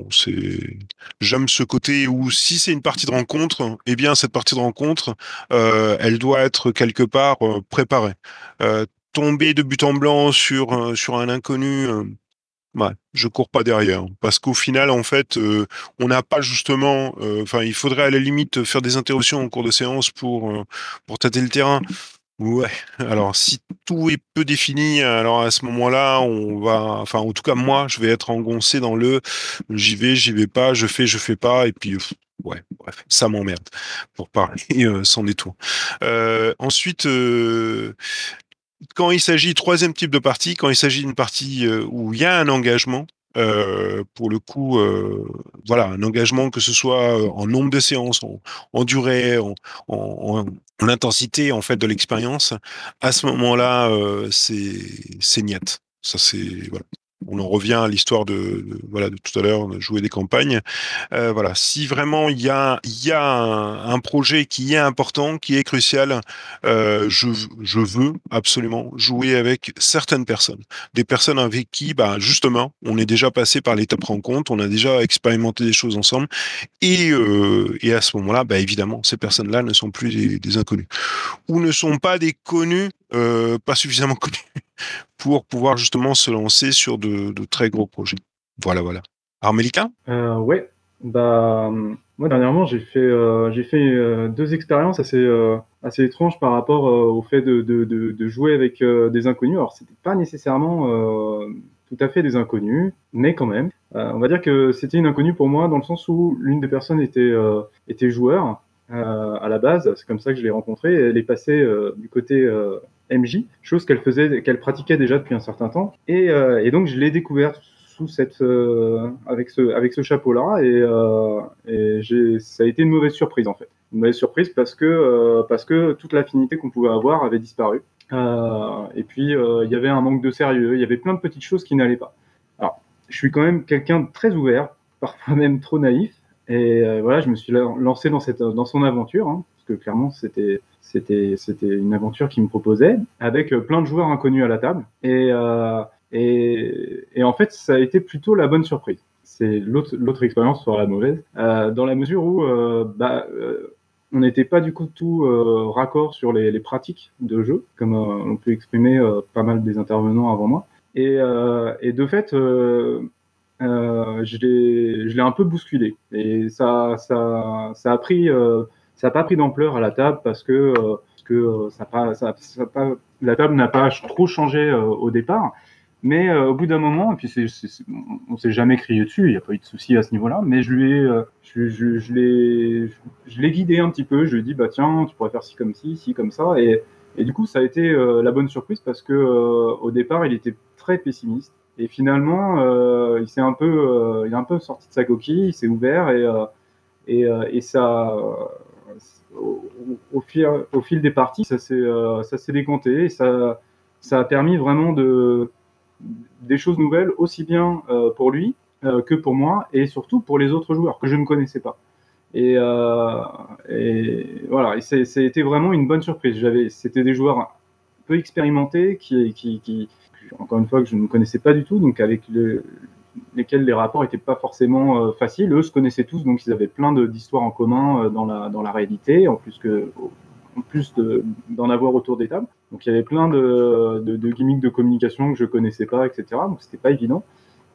C'est j'aime ce côté où si c'est une partie de rencontre, eh bien cette partie de rencontre, euh, elle doit être quelque part euh, préparée. Euh, tomber de but en blanc sur sur un inconnu. Ouais, je cours pas derrière parce qu'au final, en fait, on n'a pas justement. Enfin, il faudrait à la limite faire des interruptions en cours de séance pour pour tâter le terrain. Ouais. Alors, si tout est peu défini, alors à ce moment-là, on va. Enfin, en tout cas, moi, je vais être engoncé dans le. J'y vais, j'y vais pas, je fais, je fais pas, et puis. Ouais, bref, ça m'emmerde pour parler euh, sans détour. Euh, ensuite, euh, quand il s'agit troisième type de partie, quand il s'agit d'une partie où il y a un engagement, pour le coup, voilà, un engagement que ce soit en nombre de séances, en, durée, en, en intensité en fait de l'expérience, à ce moment-là, euh, c'est c'est. Ça c'est voilà. On en revient à l'histoire de, voilà de tout à l'heure, on a joué des campagnes. Euh, voilà, si vraiment il y a y a un, un projet qui est important, qui est crucial, euh, je je veux absolument jouer avec certaines personnes, des personnes avec qui, bah justement, on est déjà passé par l'étape rencontre, on a déjà expérimenté des choses ensemble, et euh, et à ce moment-là, bah évidemment, ces personnes-là ne sont plus des, des inconnus. Ou ne sont pas des connus, euh, pas suffisamment connus pour pouvoir justement se lancer sur de, très gros projets. Voilà, voilà. Armélica Euh, ouais, bah hum, moi dernièrement j'ai fait euh, fait euh, deux expériences assez euh, assez étranges par rapport euh, au fait de, de, jouer avec euh, des inconnus. Alors c'était pas nécessairement euh, tout à fait des inconnus, mais quand même. Euh, on va dire que c'était une inconnue pour moi dans le sens où l'une des personnes était euh, était joueur euh, à la base. C'est comme ça que je l'ai rencontrée. Elle est passée euh, du côté euh, MJ, chose qu'elle faisait, qu'elle pratiquait déjà depuis un certain temps. Et, euh, donc je l'ai découverte sous cette, euh, avec ce, chapeau-là, et, euh, ça a été une mauvaise surprise en fait. Une mauvaise surprise parce que, parce que toute l'affinité qu'on pouvait avoir avait disparu. Et puis il y avait un manque de sérieux, il y avait plein de petites choses qui n'allaient pas. Alors, je suis quand même quelqu'un de très ouvert, parfois même trop naïf, et voilà, je me suis la- lancé dans cette, dans son aventure, hein, parce que clairement c'était, c'était, une aventure qui me proposait, avec euh, plein de joueurs inconnus à la table. Et, euh, et, et en fait, ça a été plutôt la bonne surprise. C'est l'autre, expérience sera la mauvaise, euh, dans la mesure où bah, on n'était pas du coup tout raccord sur les, pratiques de jeu, comme euh, on peut exprimer pas mal des intervenants avant moi. Et, et de fait, je l'ai un peu bousculé. Et ça, ça, ça a pris, ça a pas pris d'ampleur à la table parce que, euh, parce que euh, ça pas, ça, ça pas, la table n'a pas trop changé euh, au départ. Mais euh, au bout d'un moment, et puis c'est, c'est- c'est- on s'est jamais crié dessus, il n'y a pas eu de souci à ce niveau-là, mais je lui ai, je, je, je l'ai, guidé un petit peu. Je lui ai dit, bah tiens, tu pourrais faire ci comme ci, ci comme ça, et, et du coup, ça a été la bonne surprise parce que au départ, il était très pessimiste. Et finalement, il s'est un peu, il est un peu sorti de sa coquille, il s'est ouvert et et, et ça, au, fil, au fil des parties, ça s'est, euh, ça s'est décompté et ça, ça a permis vraiment de des choses nouvelles aussi bien euh, pour lui euh, que pour moi et surtout pour les autres joueurs que je ne connaissais pas. Et, euh, et voilà, été vraiment une bonne surprise. C'était des joueurs peu expérimentés qui, qui, encore une fois, que je ne connaissais pas du tout, donc avec lesquels les rapports étaient pas forcément euh, faciles. Eux se connaissaient tous, donc ils avaient plein d'histoires en commun euh, dans, la, dans la réalité, en plus que en plus de, d'en avoir autour des tables. Donc il y avait plein de, de, gimmicks de communication que je connaissais pas, etc. Donc c'était pas évident.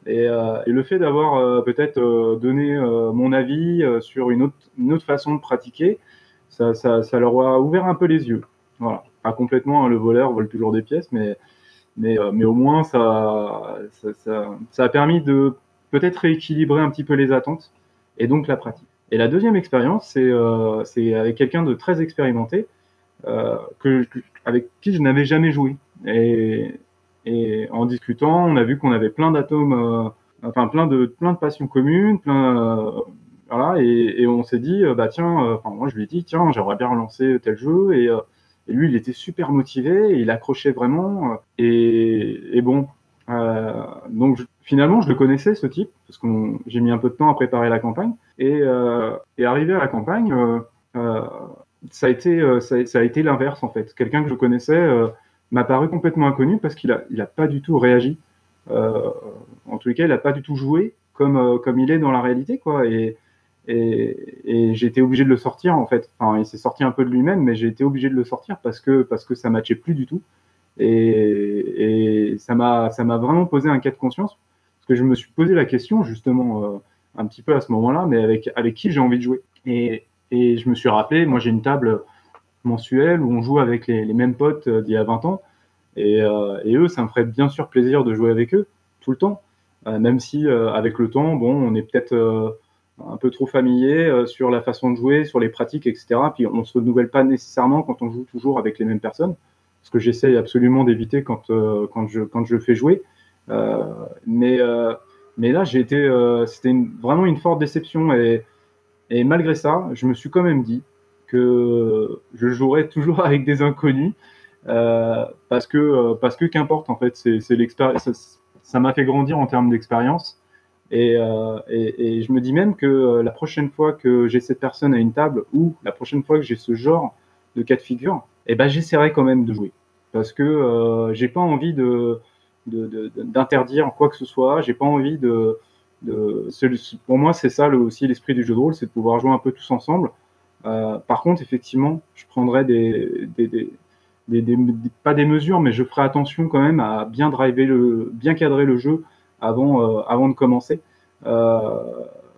Et, euh, le fait d'avoir peut-être donné mon avis sur une autre, une autre façon de pratiquer, ça, ça, ça leur a ouvert un peu les yeux. Voilà. Pas complètement, hein, le voleur vole toujours des pièces, mais, mais, euh, mais au moins ça, ça, a permis de peut-être rééquilibrer un petit peu les attentes et donc la pratique. Et la deuxième expérience, c'est euh, avec quelqu'un de très expérimenté euh, que, avec qui je n'avais jamais joué. Et, en discutant, on a vu qu'on avait plein d'atomes, euh, enfin plein de plein de passions communes, plein voilà, et, on s'est dit bah tiens, enfin moi je lui ai dit tiens j'aimerais bien relancer tel jeu lui il était super motivé, il accrochait vraiment euh, et, bon euh, donc finalement je le connaissais ce type parce que j'ai mis un peu de temps à préparer la campagne et, euh, arrivé à la campagne euh, ça a été l'inverse en fait. Quelqu'un que je connaissais m'a paru complètement inconnu parce qu'il a il a pas du tout réagi. En tous les cas il a pas du tout joué comme comme il est dans la réalité quoi et et, et j'ai été obligé de le sortir en fait. Enfin il s'est sorti un peu de lui-même mais j'ai été obligé de le sortir parce que parce que ça matchait plus du tout. Et, ça m'a ça m'a vraiment posé un cas de conscience. Parce que je me suis posé la question justement euh, un petit peu à ce moment-là mais avec avec qui j'ai envie de jouer. Et et je me suis rappelé moi j'ai une table mensuelle où on joue avec les, mêmes potes euh, d'il y a 20 ans. Et, euh, et eux ça me ferait bien sûr plaisir de jouer avec eux tout le temps. Même si avec le temps bon on est peut-être un peu trop familier euh, sur la façon de jouer, sur les pratiques, etc. Puis on se renouvelle pas nécessairement quand on joue toujours avec les mêmes personnes, ce que j'essaye absolument d'éviter quand, euh, quand, je, quand je fais jouer. Euh, mais, mais là, j'ai été, c'était vraiment une forte déception et, et malgré ça, je me suis quand même dit que je jouerais toujours avec des inconnus parce que, parce que qu'importe en fait, c'est c'est l'expérience. ça m'a fait grandir en termes d'expérience. Et, euh, et, je me dis même que euh, la prochaine fois que j'ai cette personne à une table ou la prochaine fois que j'ai ce genre de cas de figure, eh ben, j'essaierai quand même de jouer. Parce que euh, j'ai pas envie de, d'interdire quoi que ce soit, j'ai pas envie de, pour moi, c'est ça aussi l'esprit du jeu de rôle, c'est de pouvoir jouer un peu tous ensemble. Euh, par contre, effectivement, je prendrais des, des, des, des, pas des mesures, mais je ferai attention quand même à bien driver le, bien cadrer le jeu avant, euh, avant de commencer. Euh,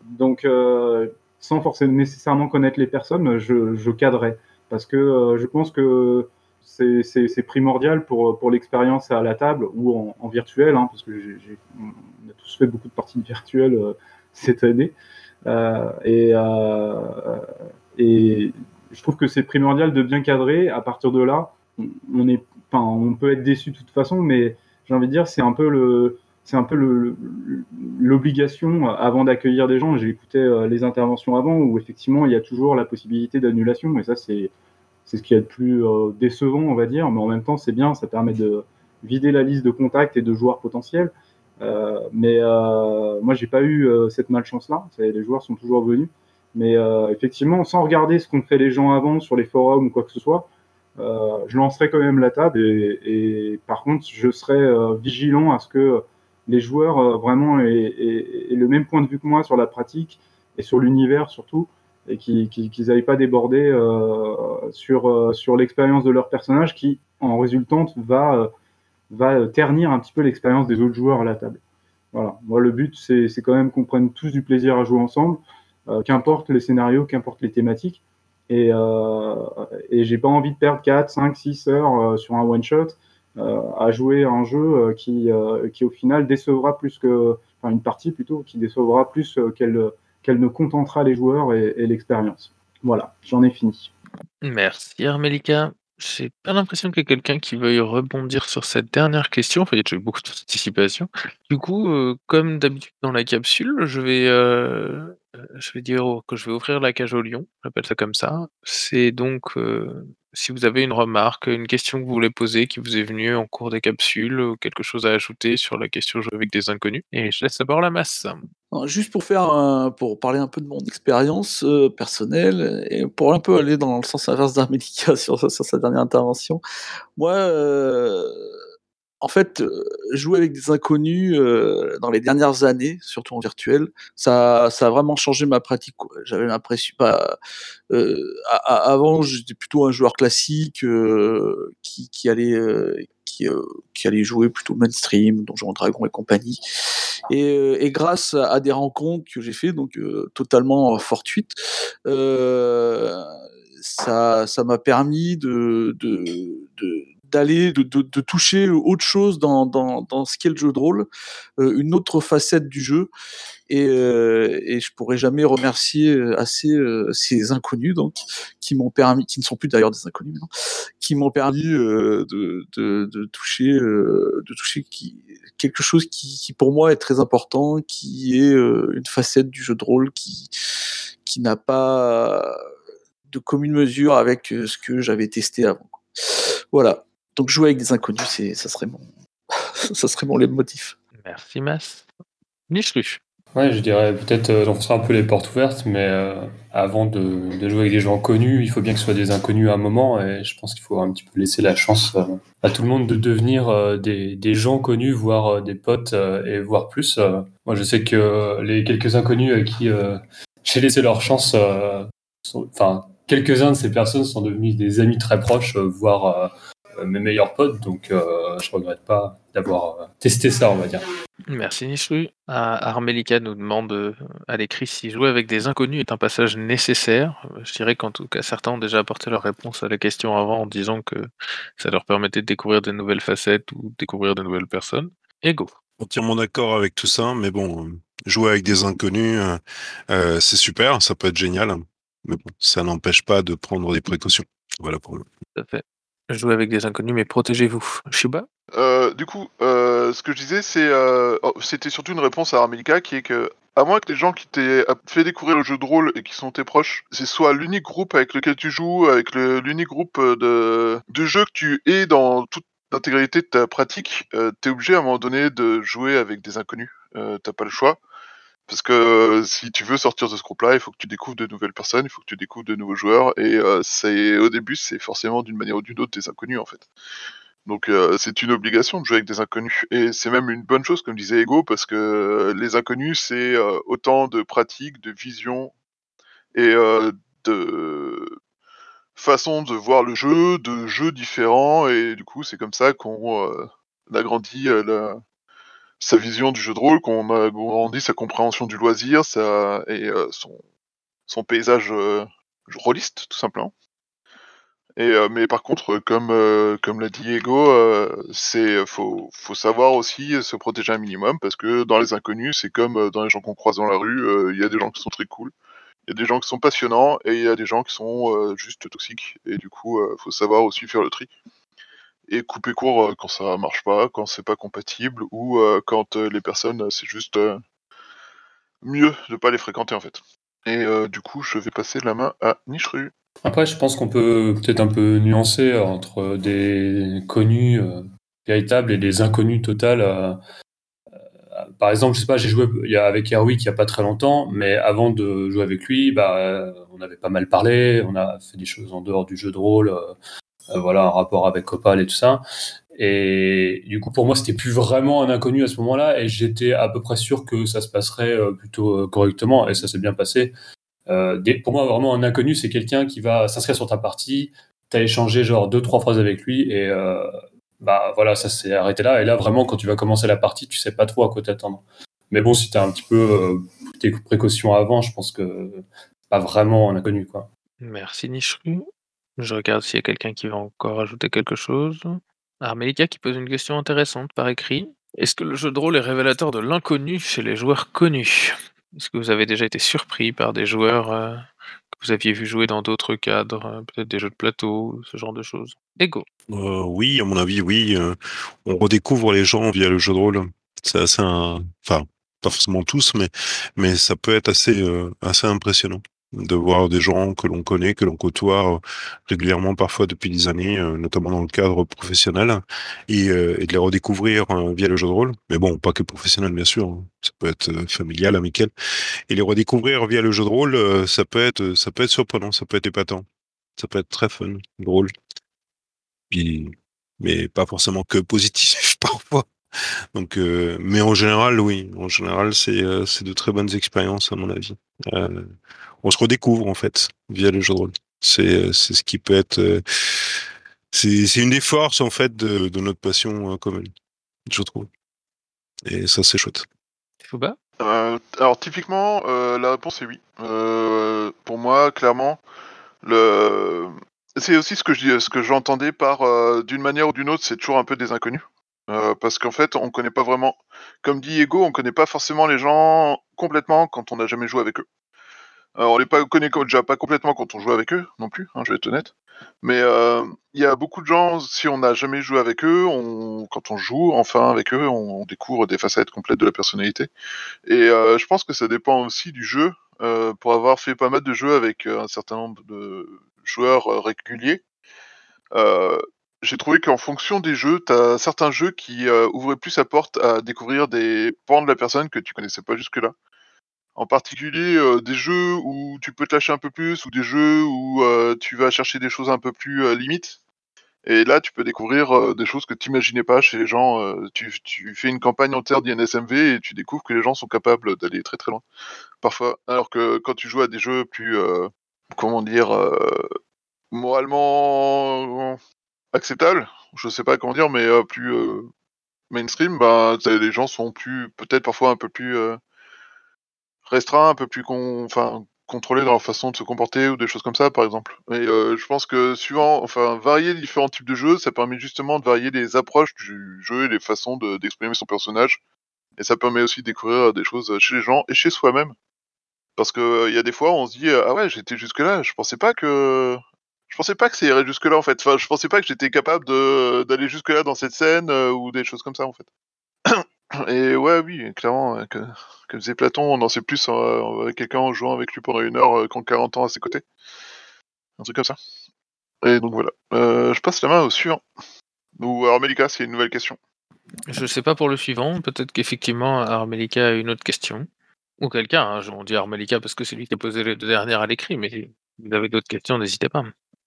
donc, euh, sans forcément nécessairement connaître les personnes, je, je cadrerai parce que je pense que c'est primordial pour, pour l'expérience à la table ou en, en virtuel, hein, parce que j ai, on a tous fait beaucoup de parties virtuelles cette année. Et, je trouve que c'est primordial de bien cadrer. À partir de là, on, est, enfin, on peut être déçu de toute façon, mais j'ai envie de dire, c'est un peu le, c'est un peu l'obligation avant d'accueillir des gens. J'ai écouté euh, les interventions avant où effectivement il y a toujours la possibilité d'annulation, et ça c'est c'est ce qui est le plus euh, décevant, on va dire, mais en même temps c'est bien, ça permet de vider la liste de contacts et de joueurs potentiels. Euh, mais euh, moi j'ai pas eu euh, cette malchance-là, les joueurs sont toujours venus. Mais euh, effectivement, sans regarder ce qu'ont fait les gens avant sur les forums ou quoi que ce soit, euh, je lancerai quand même la table et, et par contre, je serai euh, vigilant à ce que les joueurs euh, vraiment aient, le même point de vue que moi sur la pratique et sur l'univers surtout, et qu'ils qu n'aillent pas déborder euh, sur, euh, sur l'expérience de leur personnage qui, en résultante, va, va ternir un petit peu l'expérience des autres joueurs à la table. Voilà. Moi, le but, c'est quand même qu'on prenne tous du plaisir à jouer ensemble, qu'importe les scénarios, qu'importe les thématiques. Et, j'ai pas envie de perdre 4, 5, 6 heures sur un one-shot à jouer un jeu euh, qui, euh, qui, au final, décevra plus que. Enfin, une partie plutôt, qui décevra plus qu'elle qu'elle ne contentera les joueurs et, et l'expérience. Voilà, j'en ai fini. Merci Armelika. J'ai pas l'impression qu'il y ait quelqu'un qui veuille rebondir sur cette dernière question. Enfin, il y a déjà eu beaucoup de participation. Du coup, euh, comme d'habitude dans la capsule, je vais, euh, je vais dire que je vais ouvrir la cage au lion. J'appelle ça comme ça. C'est donc euh, si vous avez une remarque, une question que vous voulez poser qui vous est venue en cours des capsules, ou quelque chose à ajouter sur la question jouer avec des inconnus. Et je laisse d'abord la masse. Juste pour faire pour parler un peu de mon expérience euh, personnelle et pour un peu aller dans le sens inverse d'Armélica sur, sur sa dernière intervention, moi, euh, en fait, euh, jouer avec des inconnus euh, dans les dernières années, surtout en virtuel, ça, ça a vraiment changé ma pratique. J'avais l'impression, pas, euh, avant, j'étais plutôt un joueur classique euh, qui, qui, allait, euh, qui, euh, qui, allait jouer plutôt mainstream, Donjons Dragon et compagnie. Et, et, grâce à des rencontres que j'ai fait, donc totalement fortuites, ça, ça m'a permis de, de, de d'aller, de, toucher autre chose dans, dans, dans ce qu'est le jeu de rôle, euh, une autre facette du jeu. Et, euh, et je pourrais jamais remercier assez euh, ces inconnus donc qui m'ont permis, qui ne sont plus d'ailleurs des inconnus maintenant, qui m'ont permis euh, de, de, toucher, euh, de toucher quelque chose qui, qui, pour moi est très important, qui est euh, une facette du jeu de rôle qui qui n'a pas de commune mesure avec ce que j'avais testé avant. Voilà. Donc jouer avec des inconnus, c'est, ça serait mon, ça serait mon motif. Merci Mas. Nichelu. Ouais, je dirais peut-être euh, j'enfoncerai un peu les portes ouvertes, mais euh, avant de, de, jouer avec des gens connus, il faut bien que ce soit des inconnus à un moment, et je pense qu'il faut un petit peu laisser la chance euh, à tout le monde de devenir euh, des, des, gens connus, voire euh, des potes, euh, et voire plus. moi, je sais que les quelques inconnus à qui j'ai laissé leur chance, enfin, quelques-uns de ces personnes sont devenus des amis très proches, voire euh, mes meilleurs potes, donc euh, je regrette pas d'avoir euh, testé ça, on va dire. Merci Nishru. Armelika nous demande à l'écrit si jouer avec des inconnus est un passage nécessaire. Je dirais qu'en tout cas certains ont déjà apporté leur réponse à la question avant en disant que ça leur permettait de découvrir de nouvelles facettes ou découvrir de nouvelles personnes. Ego. Entièrement d'accord avec tout ça, mais bon, jouer avec des inconnus, euh, c'est super, ça peut être génial, mais bon, ça n'empêche pas de prendre des précautions. Voilà pour moi. Tout à fait. Jouer avec des inconnus, mais protégez-vous. Shiba euh, Du coup, euh, ce que je disais, c'est, euh, oh, c'était surtout une réponse à Armelika qui est que, à moins que les gens qui t'aient fait découvrir le jeu de rôle et qui sont tes proches, c'est soit l'unique groupe avec lequel tu joues, avec l'unique groupe de, de jeux que tu es dans toute l'intégralité de ta pratique, euh, tu es obligé à un moment donné de jouer avec des inconnus. Euh, T'as pas le choix. Parce que euh, si tu veux sortir de ce groupe-là, il faut que tu découvres de nouvelles personnes, il faut que tu découvres de nouveaux joueurs. Et euh, c'est au début, c'est forcément d'une manière ou d'une autre des inconnus en fait. Donc euh, c'est une obligation de jouer avec des inconnus. Et c'est même une bonne chose, comme disait Ego, parce que les inconnus, c'est autant de pratique, de vision et de façon de voir le jeu, de jeux différents. Et du coup, c'est comme ça qu'on agrandit la- sa vision du jeu de rôle, qu'on agrandit sa compréhension du loisir et euh, son, son paysage euh, rôliste, tout simplement. Et, euh, mais par contre, euh, comme, comme l'a dit Ego, euh, c'est faut, faut savoir aussi se protéger un minimum parce que dans les inconnus, c'est comme dans les gens qu'on croise dans la rue, il y a des gens qui sont très cool, il y a des gens qui sont passionnants et il y a des gens qui sont juste toxiques. Et du coup, faut savoir aussi faire le tri et couper court euh, quand ça marche pas, quand c'est pas compatible ou euh, quand euh, les personnes, c'est juste mieux de pas les fréquenter en fait. Et du coup, je vais passer la main à Nichru. Après, je pense qu'on peut peut-être un peu nuancer entre des connus véritables et des inconnus totales. par exemple, je sais pas, j'ai joué avec Erwick il y a pas très longtemps, mais avant de jouer avec lui, bah, on avait pas mal parlé, on a fait des choses en dehors du jeu de rôle, voilà, un rapport avec Opal et tout ça. Et du coup, pour moi, c'était plus vraiment un inconnu à ce moment-là, et j'étais à peu près sûr que ça se passerait euh, plutôt euh, correctement, et ça s'est bien passé. Euh, pour moi, vraiment, un inconnu, c'est quelqu'un qui va s'inscrire sur ta partie, tu as échangé genre deux, trois phrases avec lui, et euh, bah voilà, ça s'est arrêté là. Et là, vraiment, quand tu vas commencer la partie, tu sais pas trop à quoi t'attendre. Mais bon, si tu as un petit peu euh, tes précautions avant, je pense que pas vraiment un inconnu, quoi. Merci Nishru. Je regarde s'il y a quelqu'un qui va encore ajouter quelque chose. Armelika qui pose une question intéressante par écrit. Est-ce que le jeu de rôle est révélateur de l'inconnu chez les joueurs connus? Est-ce que vous avez déjà été surpris par des joueurs euh, que vous aviez vu jouer dans d'autres cadres, euh, peut-être des jeux de plateau, ce genre de choses? Ego. Euh, oui, à mon avis, oui. on redécouvre les gens via le jeu de rôle. C'est assez, enfin, pas forcément tous, mais ça peut être assez impressionnant de voir des gens que l'on connaît, que l'on côtoie euh, régulièrement, parfois depuis des années, euh, notamment dans le cadre professionnel, et, euh, de les redécouvrir via le jeu de rôle. Mais bon, pas que professionnel, bien sûr. hein. Ça peut être familial, amical, et les redécouvrir via le jeu de rôle, ça peut être ça peut être surprenant, ça peut être épatant, ça peut être très fun, drôle. Puis, mais pas forcément que positif parfois. Donc, mais en général, oui, en général, c'est de très bonnes expériences à mon avis. On se redécouvre en fait via le jeu de rôle. C'est euh, c'est ce qui peut être. euh, c'est c'est une des forces en fait de, de notre passion euh, commune, je trouve. Et ça, c'est chouette. Euh, alors typiquement, euh, la réponse est oui. Euh, pour moi, clairement, le... c'est aussi ce que je dis- ce que j'entendais par euh, d'une manière ou d'une autre, c'est toujours un peu des inconnus. Euh, parce qu'en fait, on connaît pas vraiment, comme dit Ego, on connaît pas forcément les gens complètement quand on n'a jamais joué avec eux. Euh, on les connaît co- déjà pas complètement quand on joue avec eux non plus, hein, je vais être honnête. Mais euh, il y a beaucoup de gens, si on n'a jamais joué avec eux, quand on joue enfin avec eux, on, découvre des facettes complètes de la personnalité. Et euh, je pense que ça dépend aussi du jeu. Pour avoir fait pas mal de jeux avec un certain nombre de joueurs réguliers, j'ai trouvé qu'en fonction des jeux, tu as certains jeux qui ouvraient plus la porte à découvrir des pans de la personne que tu connaissais pas jusque-là. En particulier des jeux où tu peux te lâcher un peu plus ou des jeux où tu vas chercher des choses un peu plus limites. Et là, tu peux découvrir des choses que tu n'imaginais pas chez les gens. tu, fais une campagne entière d'INSMV et tu découvres que les gens sont capables d'aller très très loin. Parfois. Alors que quand tu joues à des jeux plus, comment dire, moralement acceptables, je sais pas comment dire, mais plus mainstream, ben, les gens sont plus, peut-être parfois un peu plus restreints, un peu plus con... enfin, dans leur façon de se comporter ou des choses comme ça, par exemple. Et euh, je pense que suivant, enfin, varier différents types de jeux, ça permet justement de varier les approches du jeu et les façons de- d'exprimer son personnage. Et ça permet aussi de découvrir des choses chez les gens et chez soi-même. Parce que euh, y a des fois, on se dit ah ouais, j'étais jusque là, je pensais pas que je pensais pas que ça irait jusque là en fait. Enfin, je pensais pas que j'étais capable d'aller jusque là dans cette scène euh, ou des choses comme ça en fait. Et ouais, oui, clairement, euh, que, comme disait Platon, on en sait plus avec quelqu'un en jouant avec lui pendant une heure euh, qu'en 40 ans à ses côtés. Un truc comme ça. Et donc voilà. Euh, je passe la main au suivant. Ou alors Melika, c'est une nouvelle question. Je sais pas pour le suivant, peut-être qu'effectivement Armelika a une autre question. Ou quelqu'un, hein, on dit Armelika parce que c'est lui qui a posé les deux dernières à l'écrit, mais vous avez d'autres questions, n'hésitez pas.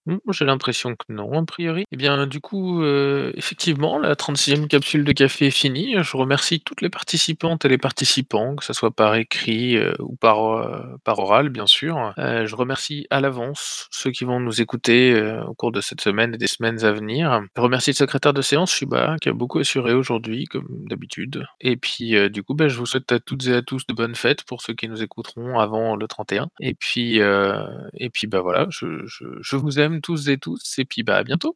Hmm, J'ai l'impression que non, a priori. Eh bien, du coup, euh, effectivement, la 36e capsule de café est finie. Je remercie toutes les participantes et les participants, que ce soit par écrit euh, ou par, euh, par oral, bien sûr. Je remercie à l'avance ceux qui vont nous écouter au cours de cette semaine et des semaines à venir. Je remercie le secrétaire de séance, Shuba, qui a beaucoup assuré aujourd'hui, comme d'habitude. Et puis, du coup, ben, je vous souhaite à toutes et à tous de bonnes fêtes pour ceux qui nous écouteront avant le 31. Et puis, et puis bah voilà, je, je, je vous aime tous et tous, et puis bah à bientôt.